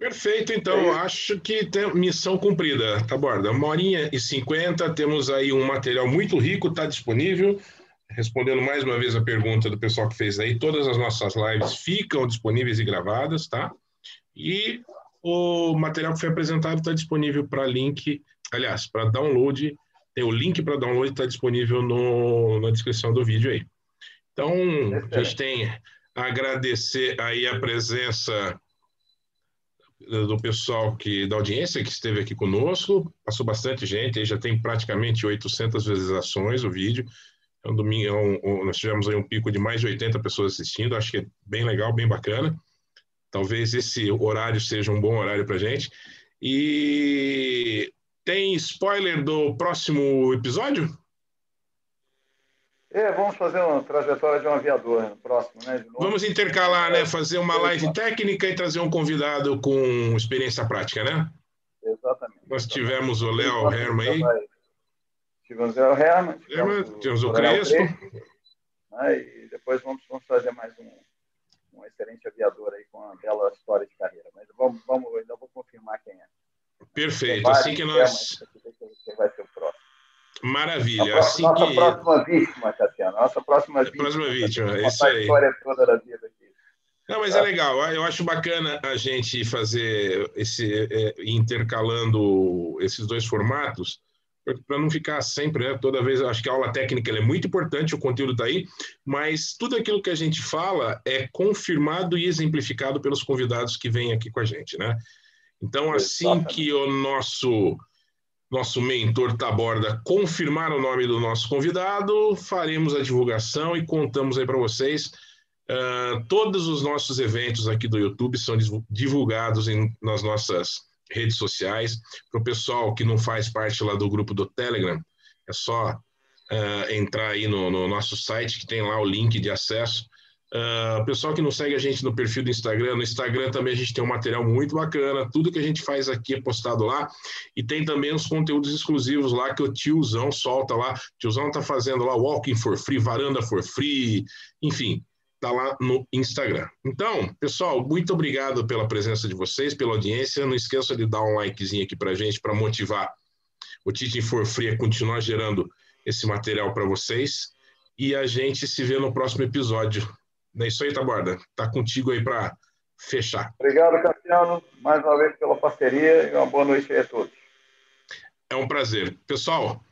A: Perfeito, então, acho que tem missão cumprida, tá borda? Uma horinha e cinquenta, temos aí um material muito rico, está disponível. Respondendo mais uma vez a pergunta do pessoal que fez aí, todas as nossas lives ficam disponíveis e gravadas, tá? E o material que foi apresentado está disponível para link, aliás, para download, tem o link para download, está disponível no, na descrição do vídeo aí. Então, a gente tem a agradecer aí a presença do pessoal que da audiência que esteve aqui conosco, passou bastante gente, já tem praticamente 800 visualizações o vídeo. É um domingo, é um, um, nós tivemos aí um pico de mais de 80 pessoas assistindo, acho que é bem legal, bem bacana. Talvez esse horário seja um bom horário para gente. E tem spoiler do próximo episódio?
B: É, vamos fazer uma trajetória de um aviador no próximo, né?
A: Vamos intercalar, né? Fazer uma live técnica e trazer um convidado com experiência prática, né?
B: Exatamente.
A: Nós tivemos o Léo Herman aí.
B: Tivemos o Léo Herman.
A: Tivemos, tivemos o, Crespo. Crespo
B: né? E depois vamos, vamos fazer mais um, um excelente aviador aí com uma bela história de carreira. Mas vamos, vamos ainda vou confirmar quem é.
A: Perfeito. Assim que nós.
B: Quem vai ser o próximo.
A: Maravilha.
B: A assim nossa que... próxima vítima, Tatiana. Nossa próxima vítima.
A: Próxima vítima, é isso aí.
B: A história toda da vida aqui.
A: Não, mas é tá? legal. Eu acho bacana a gente fazer esse é, intercalando esses dois formatos para não ficar sempre, né, toda vez. Acho que a aula técnica é muito importante, o conteúdo está aí, mas tudo aquilo que a gente fala é confirmado e exemplificado pelos convidados que vêm aqui com a gente, né? Então, assim que o nosso nosso mentor Taborda confirmar o nome do nosso convidado, faremos a divulgação e contamos aí para vocês. Uh, todos os nossos eventos aqui do YouTube são divulgados em, nas nossas redes sociais. Para o pessoal que não faz parte lá do grupo do Telegram, é só uh, entrar aí no, no nosso site que tem lá o link de acesso Uh, pessoal que não segue a gente no perfil do Instagram, no Instagram também a gente tem um material muito bacana, tudo que a gente faz aqui é postado lá, e tem também os conteúdos exclusivos lá que o tiozão solta lá, o tiozão tá fazendo lá Walking for Free, Varanda for Free, enfim, tá lá no Instagram. Então, pessoal, muito obrigado pela presença de vocês, pela audiência, não esqueça de dar um likezinho aqui pra gente, para motivar o Teaching for Free a continuar gerando esse material para vocês, e a gente se vê no próximo episódio é isso aí, Taborda. Tá contigo aí para fechar.
B: Obrigado, Cassiano, mais uma vez pela parceria e uma boa noite aí a todos.
A: É um prazer. Pessoal,